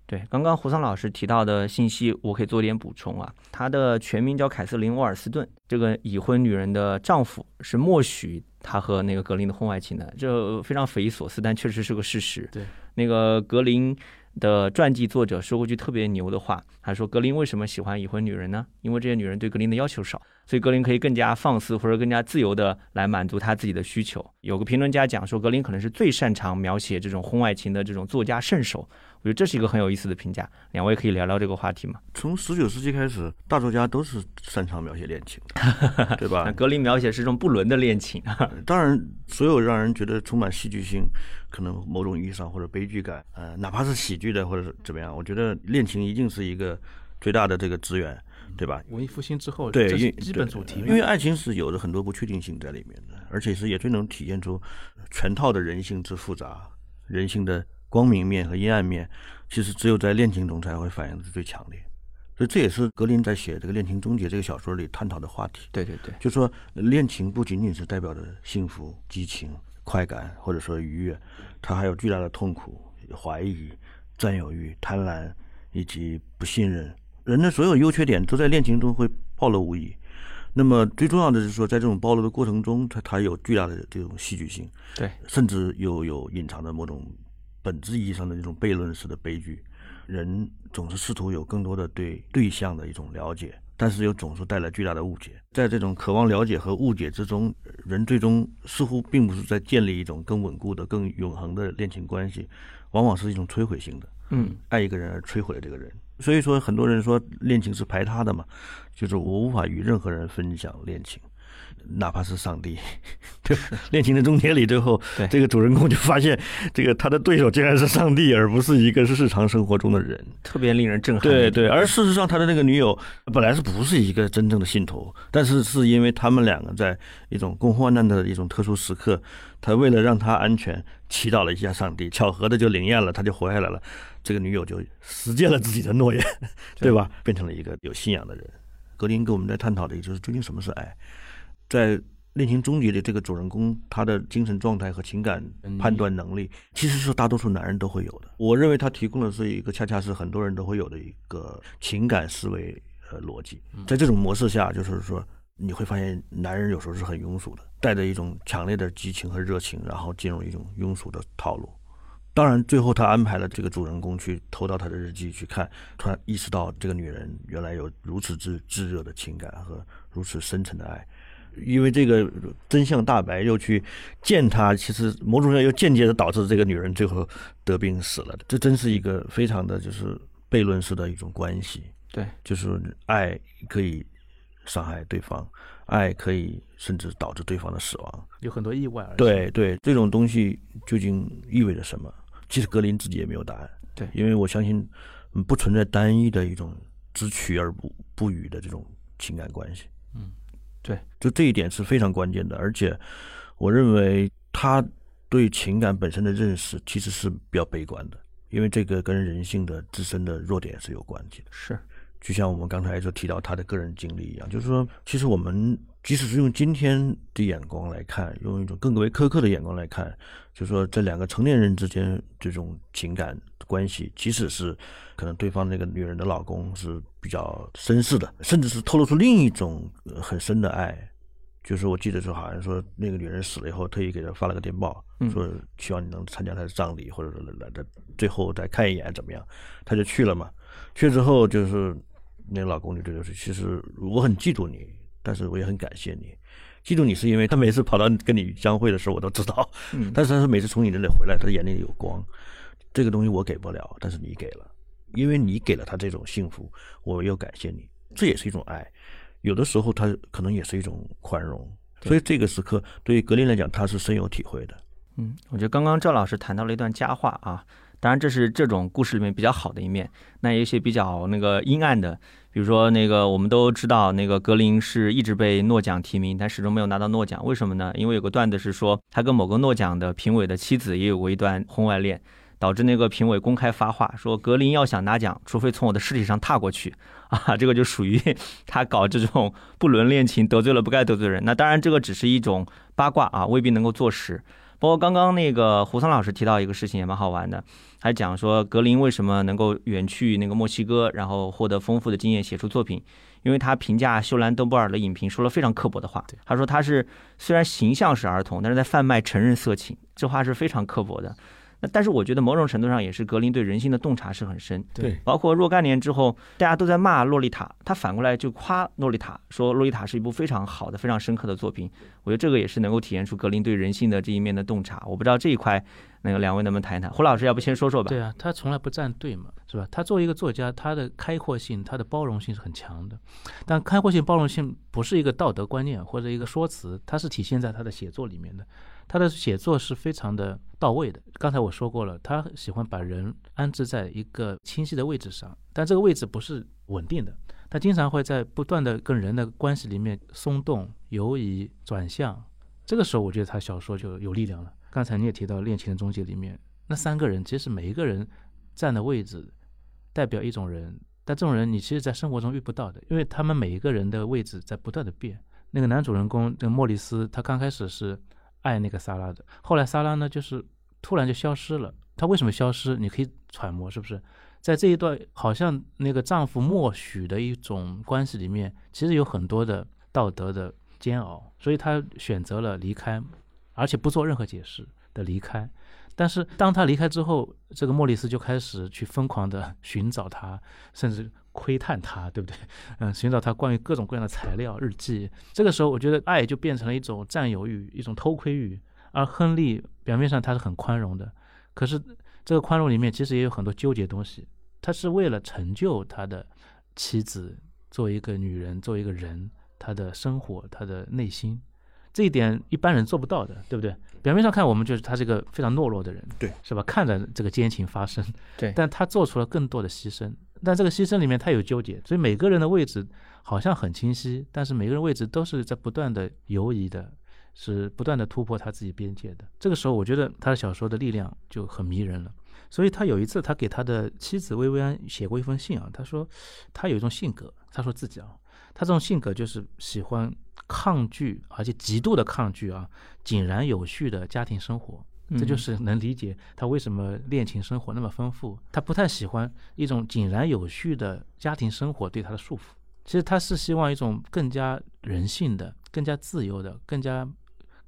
Speaker 2: 对，刚刚胡桑老师提到的信息，我可以做点补充啊。他的全名叫凯瑟琳·沃尔斯顿，这个已婚女人的丈夫是默许她和那个格林的婚外情的，这非常匪夷所思，但确实是个事实。
Speaker 1: 对，
Speaker 2: 那个格林的传记作者说过句特别牛的话，他说格林为什么喜欢已婚女人呢？因为这些女人对格林的要求少，所以格林可以更加放肆或者更加自由的来满足他自己的需求。有个评论家讲说，格林可能是最擅长描写这种婚外情的这种作家圣手。我觉得这是一个很有意思的评价，两位可以聊聊这个话题吗？
Speaker 3: 从十九世纪开始，大作家都是擅长描写恋情，对吧？
Speaker 2: 格林描写是一种不伦的恋情，
Speaker 3: 当然，所有让人觉得充满戏剧性，可能某种意义上或者悲剧感，呃，哪怕是喜剧的或者是怎么样，我觉得恋情一定是一个最大的这个资源，对吧？
Speaker 1: 文艺复兴之后，
Speaker 3: 对，因为
Speaker 1: 基本主题嘛。
Speaker 3: 因为爱情是有着很多不确定性在里面的，而且是也最能体现出全套的人性之复杂，人性的光明面和阴暗面，其实只有在恋情中才会反映的最强烈。所以这也是格林在写这个《恋情终结》这个小说里探讨的话题。
Speaker 2: 对对对，
Speaker 3: 就说呃恋情不仅仅是代表着幸福、激情、快感，或者说愉悦，它还有巨大的痛苦、怀疑、占有欲、贪婪以及不信任。人的所有优缺点都在恋情中会暴露无遗。那么最重要的是说，在这种暴露的过程中，它它有巨大的这种戏剧性，
Speaker 2: 对，
Speaker 3: 甚至有有隐藏的某种本质意义上的这种悖论式的悲剧。人总是试图有更多的对对象的一种了解，但是又总是带来巨大的误解。在这种渴望了解和误解之中，人最终似乎并不是在建立一种更稳固的、更永恒的恋情关系，往往是一种摧毁性的。
Speaker 2: 嗯，
Speaker 3: 爱一个人而摧毁了这个人。所以说，很多人说恋情是排他的嘛，就是我无法与任何人分享恋情，哪怕是上帝。对，恋情的终结里，最后这个主人公就发现，这个他的对手竟然是上帝，而不是一个日常生活中的人。
Speaker 2: 特别令人震撼。
Speaker 3: 对对，而事实上，他的那个女友本来是不是一个真正的信徒，但是是因为他们两个在一种共患难的一种特殊时刻，他为了让他安全，祈祷了一下上帝，巧合的就灵验了，他就活下来了。这个女友就实践了自己的诺言，对吧？变成了一个有信仰的人。格林跟我们在探讨的，也就是究竟什么是爱，在恋情终结的这个主人公，他的精神状态和情感判断能力，其实是大多数男人都会有的。我认为他提供的是一个恰恰是很多人都会有的一个情感思维呃逻辑。在这种模式下，就是说你会发现，男人有时候是很庸俗的，带着一种强烈的激情和热情，然后进入一种庸俗的套路。当然，最后他安排了这个主人公去偷到他的日记去看，突然意识到这个女人原来有如此之炙热的情感和如此深沉的爱。因为这个真相大白，又去见他，其实某种上又间接的导致这个女人最后得病死了。这真是一个非常的就是悖论式的一种关系。
Speaker 2: 对，
Speaker 3: 就是爱可以伤害对方，爱可以甚至导致对方的死亡。
Speaker 1: 有很多意外而。
Speaker 3: 对对，这种东西究竟意味着什么？其实格林自己也没有答案。
Speaker 2: 对
Speaker 3: 因为我相信，嗯不存在单一的一种只取而不不予的这种情感关系。
Speaker 1: 嗯，
Speaker 2: 对，
Speaker 3: 就这一点是非常关键的。而且，我认为他对情感本身的认识其实是比较悲观的，因为这个跟人性的自身的弱点是有关系的。
Speaker 2: 是，
Speaker 3: 就像我们刚才就提到他的个人经历一样，就是说，其实我们即使是用今天的眼光来看，用一种更为苛刻的眼光来看，就是说这两个成年人之间这种情感关系，即使是可能对方那个女人的老公是比较绅士的，甚至是透露出另一种呃很深的爱。就是我记得是好像说那个女人死了以后，特意给他发了个电报，说希望你能参加她的葬礼，或者来的最后再看一眼怎么样？他就去了嘛。去了之后，就是那个老公就就是，其实我很嫉妒你，但是我也很感谢你。嫉妒你是因为他每次跑到跟你相会的时候，我都知道，但是他是每次从你那里回来，他的眼里有光。这个东西我给不了，但是你给了，因为你给了他这种幸福，我又感谢你，这也是一种爱。有的时候，他可能也是一种宽容，所以这个时刻对于格林来讲，他是深有体会的。
Speaker 2: 嗯，我觉得刚刚赵老师谈到了一段佳话啊，当然这是这种故事里面比较好的一面。那有一些比较那个阴暗的，比如说那个我们都知道，那个格林是一直被诺奖提名，但始终没有拿到诺奖，为什么呢？因为有个段子是说，他跟某个诺奖的评委的妻子也有过一段婚外恋。导致那个评委公开发话说，格林要想拿奖，除非从我的尸体上踏过去啊！这个就属于 他搞这种不伦恋情，得罪了不该得罪人。那当然，这个只是一种八卦啊，未必能够坐实。包括刚刚那个胡桑老师提到一个事情也蛮好玩的，还讲说格林为什么能够远去那个墨西哥，然后获得丰富的经验写出作品，因为他评价秀兰邓布尔的影评说了非常刻薄的话。他说他是虽然形象是儿童，但是在贩卖成人色情，这话是非常刻薄的。那但是我觉得某种程度上也是格林对人性的洞察是很深，
Speaker 1: 对，
Speaker 2: 包括若干年之后，大家都在骂洛丽塔，他反过来就夸洛丽塔，说洛丽塔是一部非常好的、非常深刻的作品。我觉得这个也是能够体现出格林对人性的这一面的洞察。我不知道这一块，那个两位能不能谈一谈？胡老师，要不先说说吧？
Speaker 1: 对啊，他从来不站队嘛，是吧？他作为一个作家，他的开阔性、他的包容性是很强的。但开阔性、包容性不是一个道德观念或者一个说辞，它是体现在他的写作里面的。他的写作是非常的到位的。刚才我说过了，他喜欢把人安置在一个清晰的位置上，但这个位置不是稳定的。他经常会在不断的跟人的关系里面松动、游移、转向。这个时候，我觉得他小说就有力量了。刚才你也提到《恋情的终结》里面那三个人，其实每一个人站的位置代表一种人，但这种人你其实在生活中遇不到的，因为他们每一个人的位置在不断的变。那个男主人公，这个莫里斯，他刚开始是。爱那个萨拉的，后来萨拉呢，就是突然就消失了。她为什么消失？你可以揣摩，是不是在这一段好像那个丈夫默许的一种关系里面，其实有很多的道德的煎熬，所以她选择了离开，而且不做任何解释的离开。但是当她离开之后，这个莫里斯就开始去疯狂的 寻找她，甚至。窥探他，对不对？嗯，寻找他关于各种各样的材料、日记。这个时候，我觉得爱就变成了一种占有欲，一种偷窥欲。而亨利表面上他是很宽容的，可是这个宽容里面其实也有很多纠结东西。他是为了成就他的妻子，作为一个女人，作为一个人，他的生活，他的内心，这一点一般人做不到的，对不对？表面上看，我们就是他是一个非常懦弱的人，
Speaker 3: 对，
Speaker 1: 是吧？看着这个奸情发生，
Speaker 2: 对，
Speaker 1: 但他做出了更多的牺牲。但这个牺牲里面，他有纠结，所以每个人的位置好像很清晰，但是每个人位置都是在不断的游移的，是不断的突破他自己边界的。这个时候，我觉得他的小说的力量就很迷人了。所以他有一次，他给他的妻子薇薇安写过一封信啊，他说他有一种性格，他说自己啊，他这种性格就是喜欢抗拒，而且极度的抗拒啊，井然有序的家庭生活。这就是能理解他为什么恋情生活那么丰富。他不太喜欢一种井然有序的家庭生活对他的束缚。其实他是希望一种更加人性的、更加自由的、更加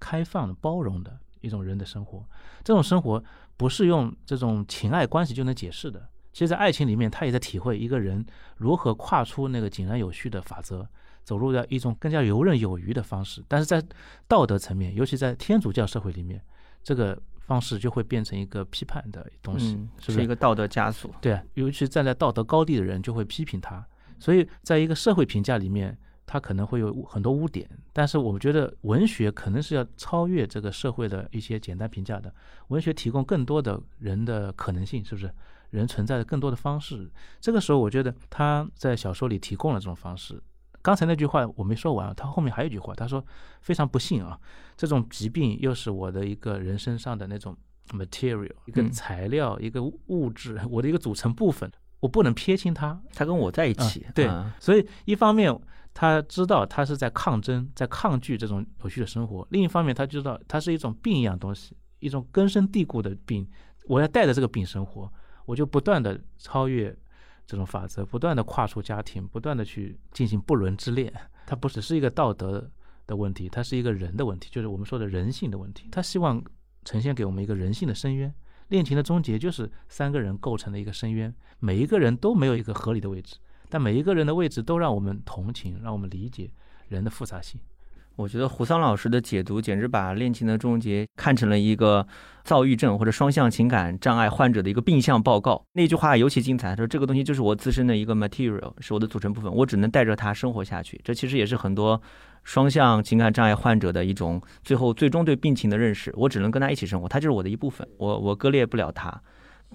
Speaker 1: 开放的、包容的一种人的生活。这种生活不是用这种情爱关系就能解释的。其实，在爱情里面，他也在体会一个人如何跨出那个井然有序的法则，走入到一种更加游刃有余的方式。但是在道德层面，尤其在天主教社会里面，这个。方式就会变成一个批判的东西，是不是
Speaker 2: 一个道德枷锁。
Speaker 1: 对啊，尤其站在道德高地的人就会批评他，所以在一个社会评价里面，他可能会有很多污点。但是我们觉得文学可能是要超越这个社会的一些简单评价的，文学提供更多的人的可能性，是不是？人存在的更多的方式。这个时候，我觉得他在小说里提供了这种方式，刚才那句话我没说完，他后面还有一句话，他说非常不幸啊，这种疾病又是我的一个人身上的那种 material，一个
Speaker 2: 嗯
Speaker 1: 材料，一个物质，我的一个组成部分，我不能撇清它。
Speaker 2: 它跟我在一起，
Speaker 1: 对
Speaker 2: 啊
Speaker 1: 所以一方面他知道他是在抗争，在抗拒这种有序的生活；另一方面他知道它是一种病一样东西，一种根深蒂固的病。我要带着这个病生活，我就不断的超越这种法则，不断的跨出家庭，不断的去进行不伦之恋。它不只是一个道德的问题，它是一个人的问题，就是我们说的人性的问题。他希望呈现给我们一个人性的深渊。恋情的终结就是三个人构成的一个深渊，每一个人都没有一个合理的位置。但每一个人的位置都让我们同情，让我们理解人的复杂性。
Speaker 2: 我觉得胡桑老师的解读简直把恋情的终结看成了一个躁郁症或者双向情感障碍患者的一个病象报告。那句话尤其精彩，他说这个东西就是我自身的一个 material，是我的组成部分，我只能带着它生活下去。这其实也是很多双向情感障碍患者的一种最后最终对病情的认识。我只能跟他一起生活，他就是我的一部分，我我割裂不了他。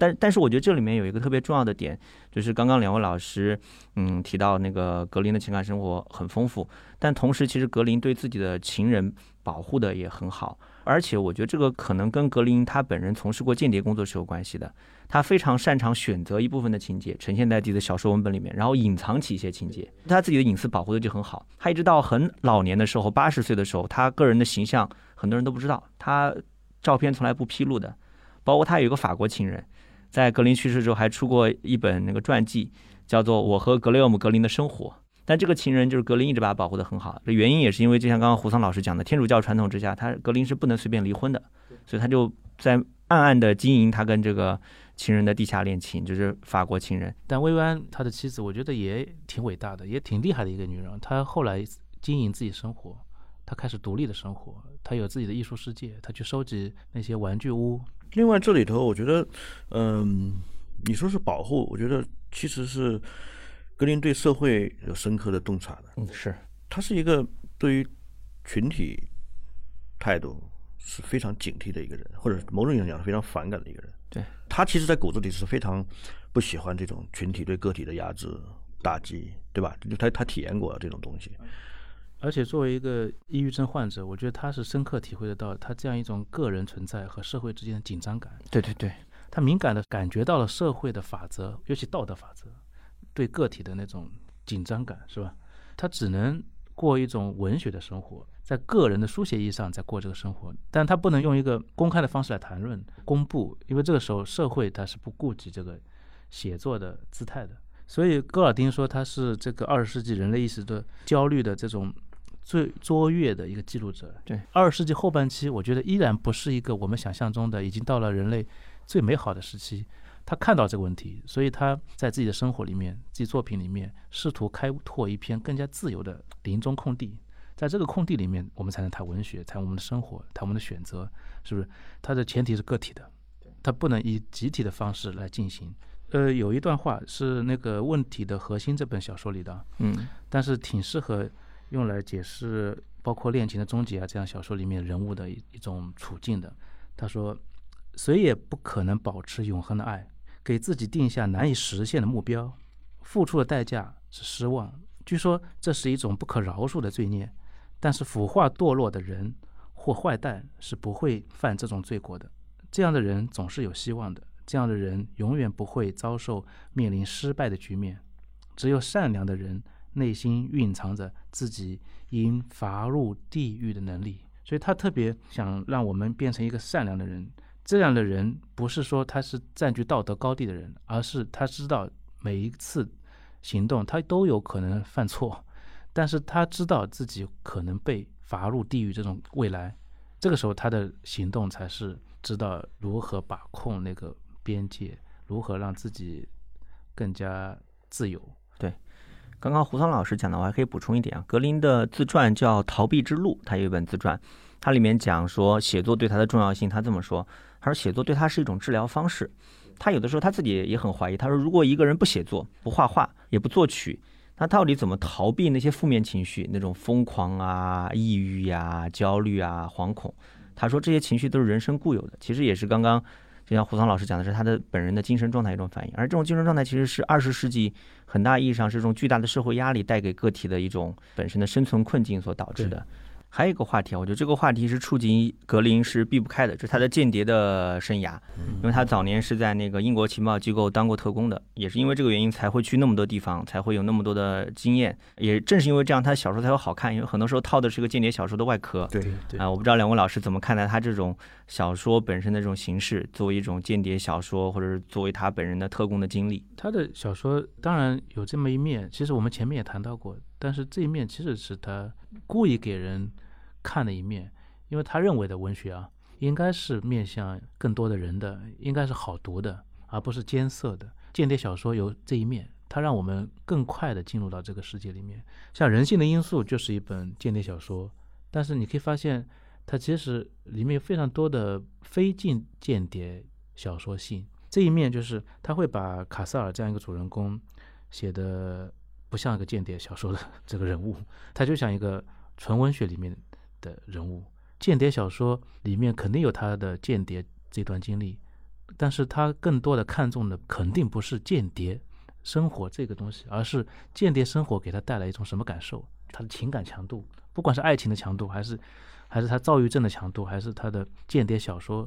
Speaker 2: 但但是我觉得这里面有一个特别重要的点，就是刚刚两位老师嗯提到那个格林的情感生活很丰富，但同时其实格林对自己的情人保护的也很好，而且我觉得这个可能跟格林他本人从事过间谍工作是有关系的。他非常擅长选择一部分的情节呈现在自己的小说文本里面，然后隐藏起一些情节，他自己的隐私保护的就很好。他一直到很老年的时候，八十岁的时候，他个人的形象很多人都不知道，他照片从来不披露的，包括他有一个法国情人。在格林去世之后，还出过一本那个传记，叫做《我和格雷厄姆·格林的生活》。但这个情人就是格林一直把他保护得很好，这原因也是因为，就像刚刚胡桑老师讲的，天主教传统之下，他格林是不能随便离婚的，所以他就在暗暗的经营他跟这个情人的地下恋情，就是法国情人。
Speaker 1: 但薇薇安他的妻子，我觉得也挺伟大的，也挺厉害的一个女人。她后来经营自己生活，她开始独立的生活，她有自己的艺术世界，她去收集那些玩具屋。
Speaker 3: 另外，这里头我觉得，嗯，你说是保护，我觉得其实是格林对社会有深刻的洞察的。
Speaker 2: 嗯，是
Speaker 3: 他是一个对于群体态度是非常警惕的一个人，或者某种意义上讲是非常反感的一个人。
Speaker 2: 对
Speaker 3: 他其实，在骨子里是非常不喜欢这种群体对个体的压制、打击，对吧？就他他体验过这种东西。
Speaker 1: 而且作为一个抑郁症患者，我觉得他是深刻体会得到他这样一种个人存在和社会之间的紧张感。
Speaker 2: 对对对，
Speaker 1: 他敏感的感觉到了社会的法则，尤其道德法则对个体的那种紧张感，是吧？他只能过一种文学的生活，在个人的书写意义上在过这个生活，但他不能用一个公开的方式来谈论、公布，因为这个时候社会它是不顾及这个写作的姿态的。所以戈尔丁说他是这个二十世纪人类意识的焦虑的这种最卓越的一个记录者。
Speaker 2: 对，
Speaker 1: 二十世纪后半期，我觉得依然不是一个我们想象中的已经到了人类最美好的时期。他看到这个问题，所以他在自己的生活里面、自己作品里面，试图开拓一片更加自由的林中空地。在这个空地里面，我们才能谈文学，谈我们的生活，谈我们的选择，是不是？它的前提是个体的，它不能以集体的方式来进行。呃，有一段话是那个《问题的核心》这本小说里的，
Speaker 2: 嗯
Speaker 1: 但是挺适合用来解释包括恋情的终结啊这样小说里面人物的一一种处境的。他说：“谁也不可能保持永恒的爱，给自己定下难以实现的目标，付出的代价是失望。据说这是一种不可饶恕的罪孽，但是腐化堕落的人或坏蛋是不会犯这种罪过的。这样的人总是有希望的，这样的人永远不会遭受面临失败的局面。只有善良的人。”内心蕴藏着自己因罚入地狱的能力，所以他特别想让我们变成一个善良的人。这样的人不是说他是占据道德高地的人，而是他知道每一次行动他都有可能犯错，但是他知道自己可能被罚入地狱这种未来，这个时候他的行动才是知道如何把控那个边界，如何让自己更加自由。
Speaker 2: 刚刚胡桑老师讲的，我还可以补充一点啊。格林的自传叫《逃避之路》，他有一本自传，它里面讲说写作对他的重要性。他这么说，他说写作对他是一种治疗方式。他有的时候他自己也很怀疑，他说如果一个人不写作、不画画、也不作曲，他到底怎么逃避那些负面情绪，那种疯狂啊、抑郁呀、焦虑啊、惶恐？他说这些情绪都是人生固有的，其实也是刚刚。就像胡桑老师讲的是他的本人的精神状态一种反应，而这种精神状态其实是二十世纪很大意义上是一种巨大的社会压力带给个体的一种本身的生存困境所导致的。还有一个话题啊，我觉得这个话题是触及格林是避不开的，就是他的间谍的生涯，因为他早年是在那个英国情报机构当过特工的，也是因为这个原因才会去那么多地方，才会有那么多的经验。也正是因为这样，他小说才会好看，因为很多时候套的是个间谍小说的外壳。
Speaker 3: 对
Speaker 1: 对
Speaker 2: 啊，我不知道两位老师怎么看待他这种小说本身的这种形式，作为一种间谍小说，或者是作为他本人的特工的经历。
Speaker 1: 他的小说当然有这么一面，其实我们前面也谈到过，但是这一面其实是他故意给人。看的一面，因为他认为的文学啊，应该是面向更多的人的，应该是好读的，而不是艰涩的。间谍小说有这一面，它让我们更快的进入到这个世界里面。像《人性的因素》就是一本间谍小说，但是你可以发现，它其实里面有非常多的非间间谍小说性。这一面就是他会把卡塞尔这样一个主人公写的不像一个间谍小说的 这个人物，他就像一个纯文学里面。的人物，间谍小说里面肯定有他的间谍这段经历，但是他更多的看重的肯定不是间谍生活这个东西，而是间谍生活给他带来一种什么感受，他的情感强度，不管是爱情的强度，还是还是他躁郁症的强度，还是他的间谍小说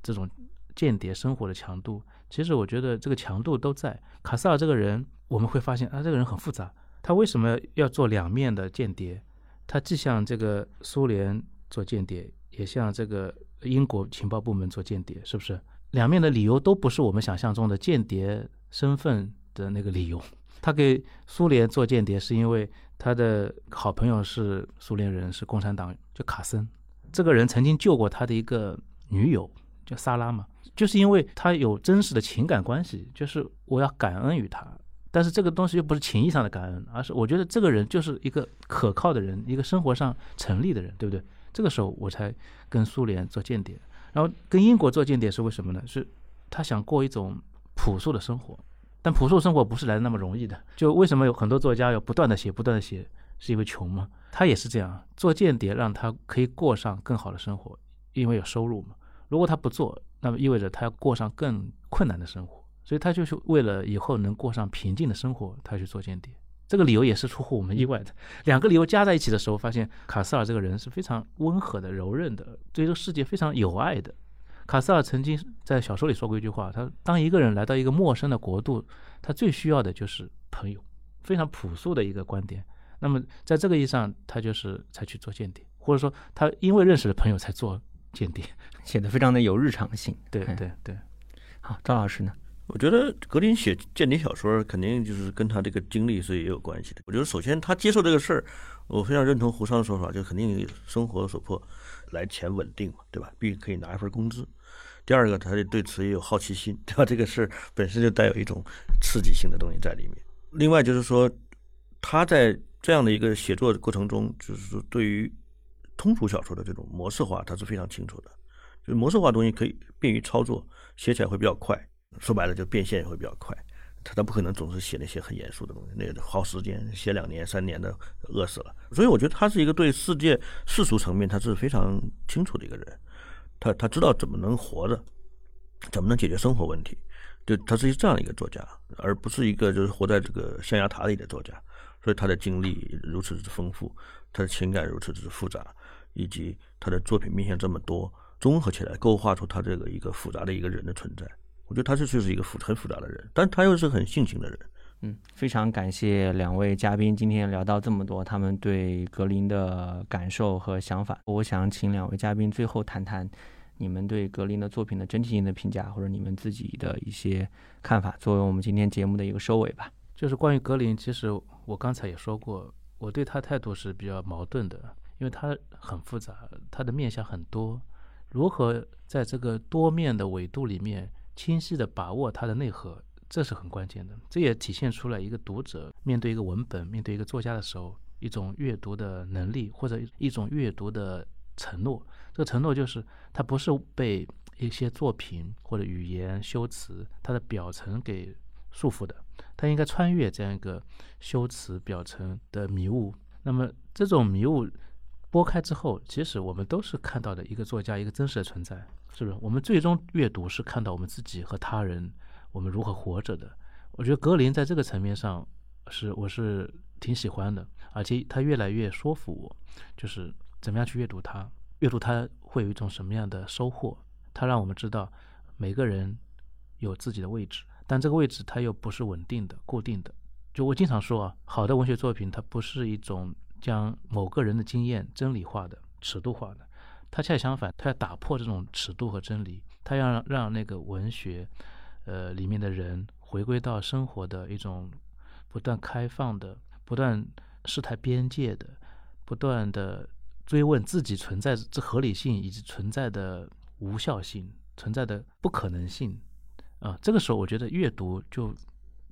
Speaker 1: 这种间谍生活的强度，其实我觉得这个强度都在。卡塞尔这个人，我们会发现啊，这个人很复杂，他为什么要做两面的间谍？他既向这个苏联做间谍，也向这个英国情报部门做间谍，是不是？两面的理由都不是我们想象中的间谍身份的那个理由。他给苏联做间谍，是因为他的好朋友是苏联人，是共产党，就卡森。这个人曾经救过他的一个女友，叫萨拉嘛，就是因为他有真实的情感关系，就是我要感恩于他。但是这个东西又不是情义上的感恩，而是我觉得这个人就是一个可靠的人，一个生活上成立的人，对不对？这个时候我才跟苏联做间谍，然后跟英国做间谍是为什么呢？是他想过一种朴素的生活，但朴素生活不是来的那么容易的。就为什么有很多作家要不断的写，不断的写，是因为穷吗？他也是这样，做间谍让他可以过上更好的生活，因为有收入嘛。如果他不做，那么意味着他要过上更困难的生活。所以他就是为了以后能过上平静的生活，他去做间谍。这个理由也是出乎我们意外的。两个理由加在一起的时候，发现卡斯尔这个人是非常温和的、柔韧的，对这个世界非常有爱的。卡斯尔曾经在小说里说过一句话：他当一个人来到一个陌生的国度，他最需要的就是朋友。非常朴素的一个观点。那么在这个意义上，他就是才去做间谍，或者说他因为认识了朋友才做间谍，
Speaker 2: 写的非常的有日常性。
Speaker 1: 对对对。
Speaker 2: 好，赵老师呢？
Speaker 3: 我觉得格林写间谍小说，肯定就是跟他这个经历是也有关系的。我觉得首先他接受这个事儿，我非常认同胡商的说法，就肯定生活所迫，来钱稳定嘛，对吧？毕竟可以拿一份工资。第二个，他对此也有好奇心，对吧？这个事儿本身就带有一种刺激性的东西在里面。另外就是说，他在这样的一个写作过程中，就是说对于通俗小说的这种模式化，他是非常清楚的。就模式化东西可以便于操作，写起来会比较快。说白了，就变现也会比较快。他他不可能总是写那些很严肃的东西，那个耗时间，写两年三年的饿死了。所以我觉得他是一个对世界世俗层面他是非常清楚的一个人。他他知道怎么能活着，怎么能解决生活问题。就他是这样一个作家，而不是一个就是活在这个象牙塔里的作家。所以他的经历如此之丰富，他的情感如此之复杂，以及他的作品面向这么多，综合起来勾画出他这个一个复杂的一个人的存在。我觉得他这就是一个复很复杂的人，但他又是很性情的人。
Speaker 2: 嗯，非常感谢两位嘉宾今天聊到这么多，他们对格林的感受和想法。我想请两位嘉宾最后谈谈你们对格林的作品的整体性的评价，或者你们自己的一些看法，作为我们今天节目的一个收尾吧。
Speaker 1: 就是关于格林，其实我刚才也说过，我对他态度是比较矛盾的，因为它很复杂，它的面相很多，如何在这个多面的纬度里面。清晰的把握它的内核，这是很关键的。这也体现出来一个读者面对一个文本、面对一个作家的时候，一种阅读的能力或者一种阅读的承诺。这个承诺就是，它不是被一些作品或者语言修辞它的表层给束缚的，它应该穿越这样一个修辞表层的迷雾。那么这种迷雾拨开之后，其实我们都是看到的一个作家，一个真实的存在。是不是？我们最终阅读是看到我们自己和他人，我们如何活着的。我觉得格林在这个层面上是我是挺喜欢的，而且他越来越说服我，就是怎么样去阅读它，阅读它会有一种什么样的收获。他让我们知道每个人有自己的位置，但这个位置它又不是稳定的、固定的。就我经常说啊，好的文学作品它不是一种将某个人的经验真理化的、尺度化的，它恰恰相反，它要打破这种尺度和真理，它要让让那个文学，呃里面的人回归到生活的一种不断开放的、不断试探边界的、不断的追问自己存在之合理性以及存在的。无效性存在的不可能性啊，这个时候我觉得阅读就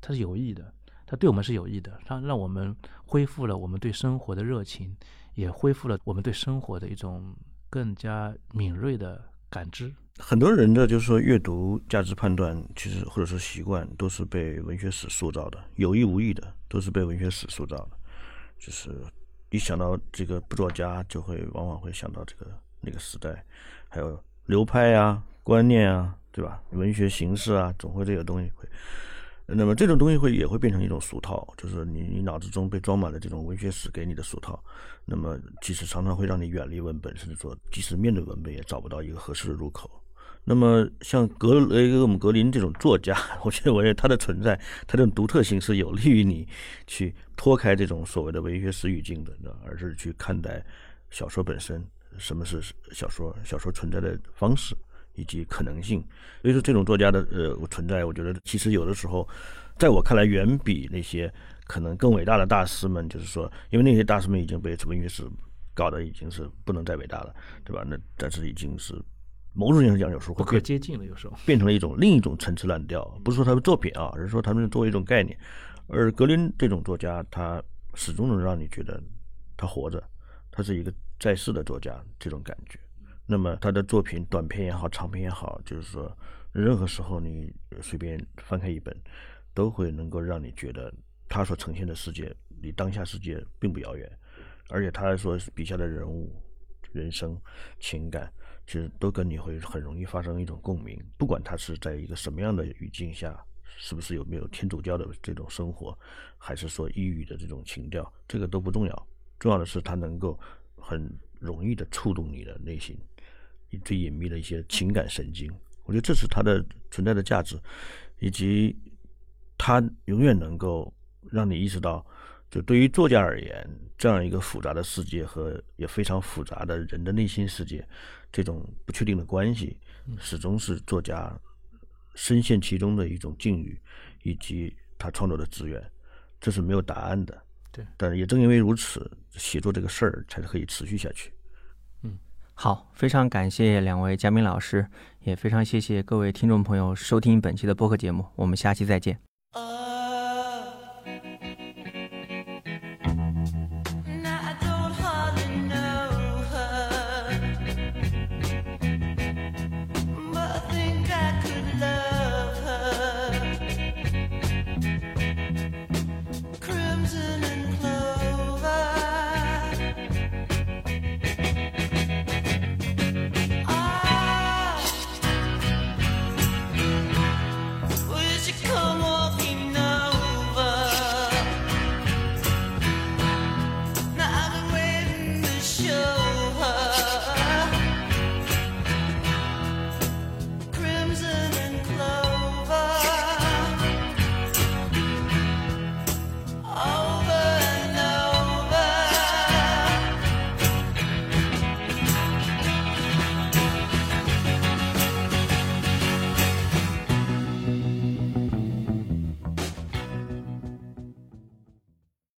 Speaker 1: 它是有益的，它对我们是有益的，它让我们恢复了我们对生活的热情，也恢复了我们对生活的一种更加敏锐的感知。
Speaker 3: 很多人的就是说阅读价值判断，其实或者说习惯，都是被文学史塑造的，有意无意的都是被文学史塑造的。就是一想到这个不作家，就会往往会想到这个那个时代，还有。流派啊，观念啊，对吧？文学形式啊，总会这个东西会，那么这种东西会也会变成一种俗套，就是你你脑子中被装满了这种文学史给你的俗套，那么其实常常会让你远离文本，甚至说即使面对文本也找不到一个合适的入口。那么像格雷厄姆格林这种作家，我觉得我觉得他的存在，他这种独特性是有利于你去脱开这种所谓的文学史语境的，而是去看待小说本身。什么是小说？小说存在的方式以及可能性。所以说，这种作家的呃存在，我觉得其实有的时候，在我看来，远比那些可能更伟大的大师们，就是说，因为那些大师们已经被文学史搞得已经是不能再伟大了，对吧？那但是已经是某种意义上讲，有时候不
Speaker 1: 可接近了，有时候
Speaker 3: 变成了一种另一种陈词滥调。不是说他的作品啊，而是说他们作为一种概念。而格林这种作家，他始终能让你觉得他活着，他是一个。在世的作家这种感觉，那么他的作品短篇也好，长篇也好，就是说，任何时候你随便翻开一本，都会能够让你觉得他所呈现的世界离当下世界并不遥远，而且他所笔下的人物、人生、情感，其实都跟你会很容易发生一种共鸣。不管他是在一个什么样的语境下，是不是有没有天主教的这种生活，还是说抑郁的这种情调，这个都不重要，重要的是他能够。很容易的触动你的内心，最隐秘的一些情感神经。我觉得这是它的存在的价值，以及它永远能够让你意识到，就对于作家而言，这样一个复杂的世界和也非常复杂的人的内心世界，这种不确定的关系，始终是作家深陷其中的一种境遇，以及他创作的资源，这是没有答案的。
Speaker 1: 对，
Speaker 3: 但也正因为如此，写作这个事儿才可以持续下去。
Speaker 2: 好，非常感谢两位嘉宾老师，也非常谢谢各位听众朋友收听本期的播客节目，我们下期再见。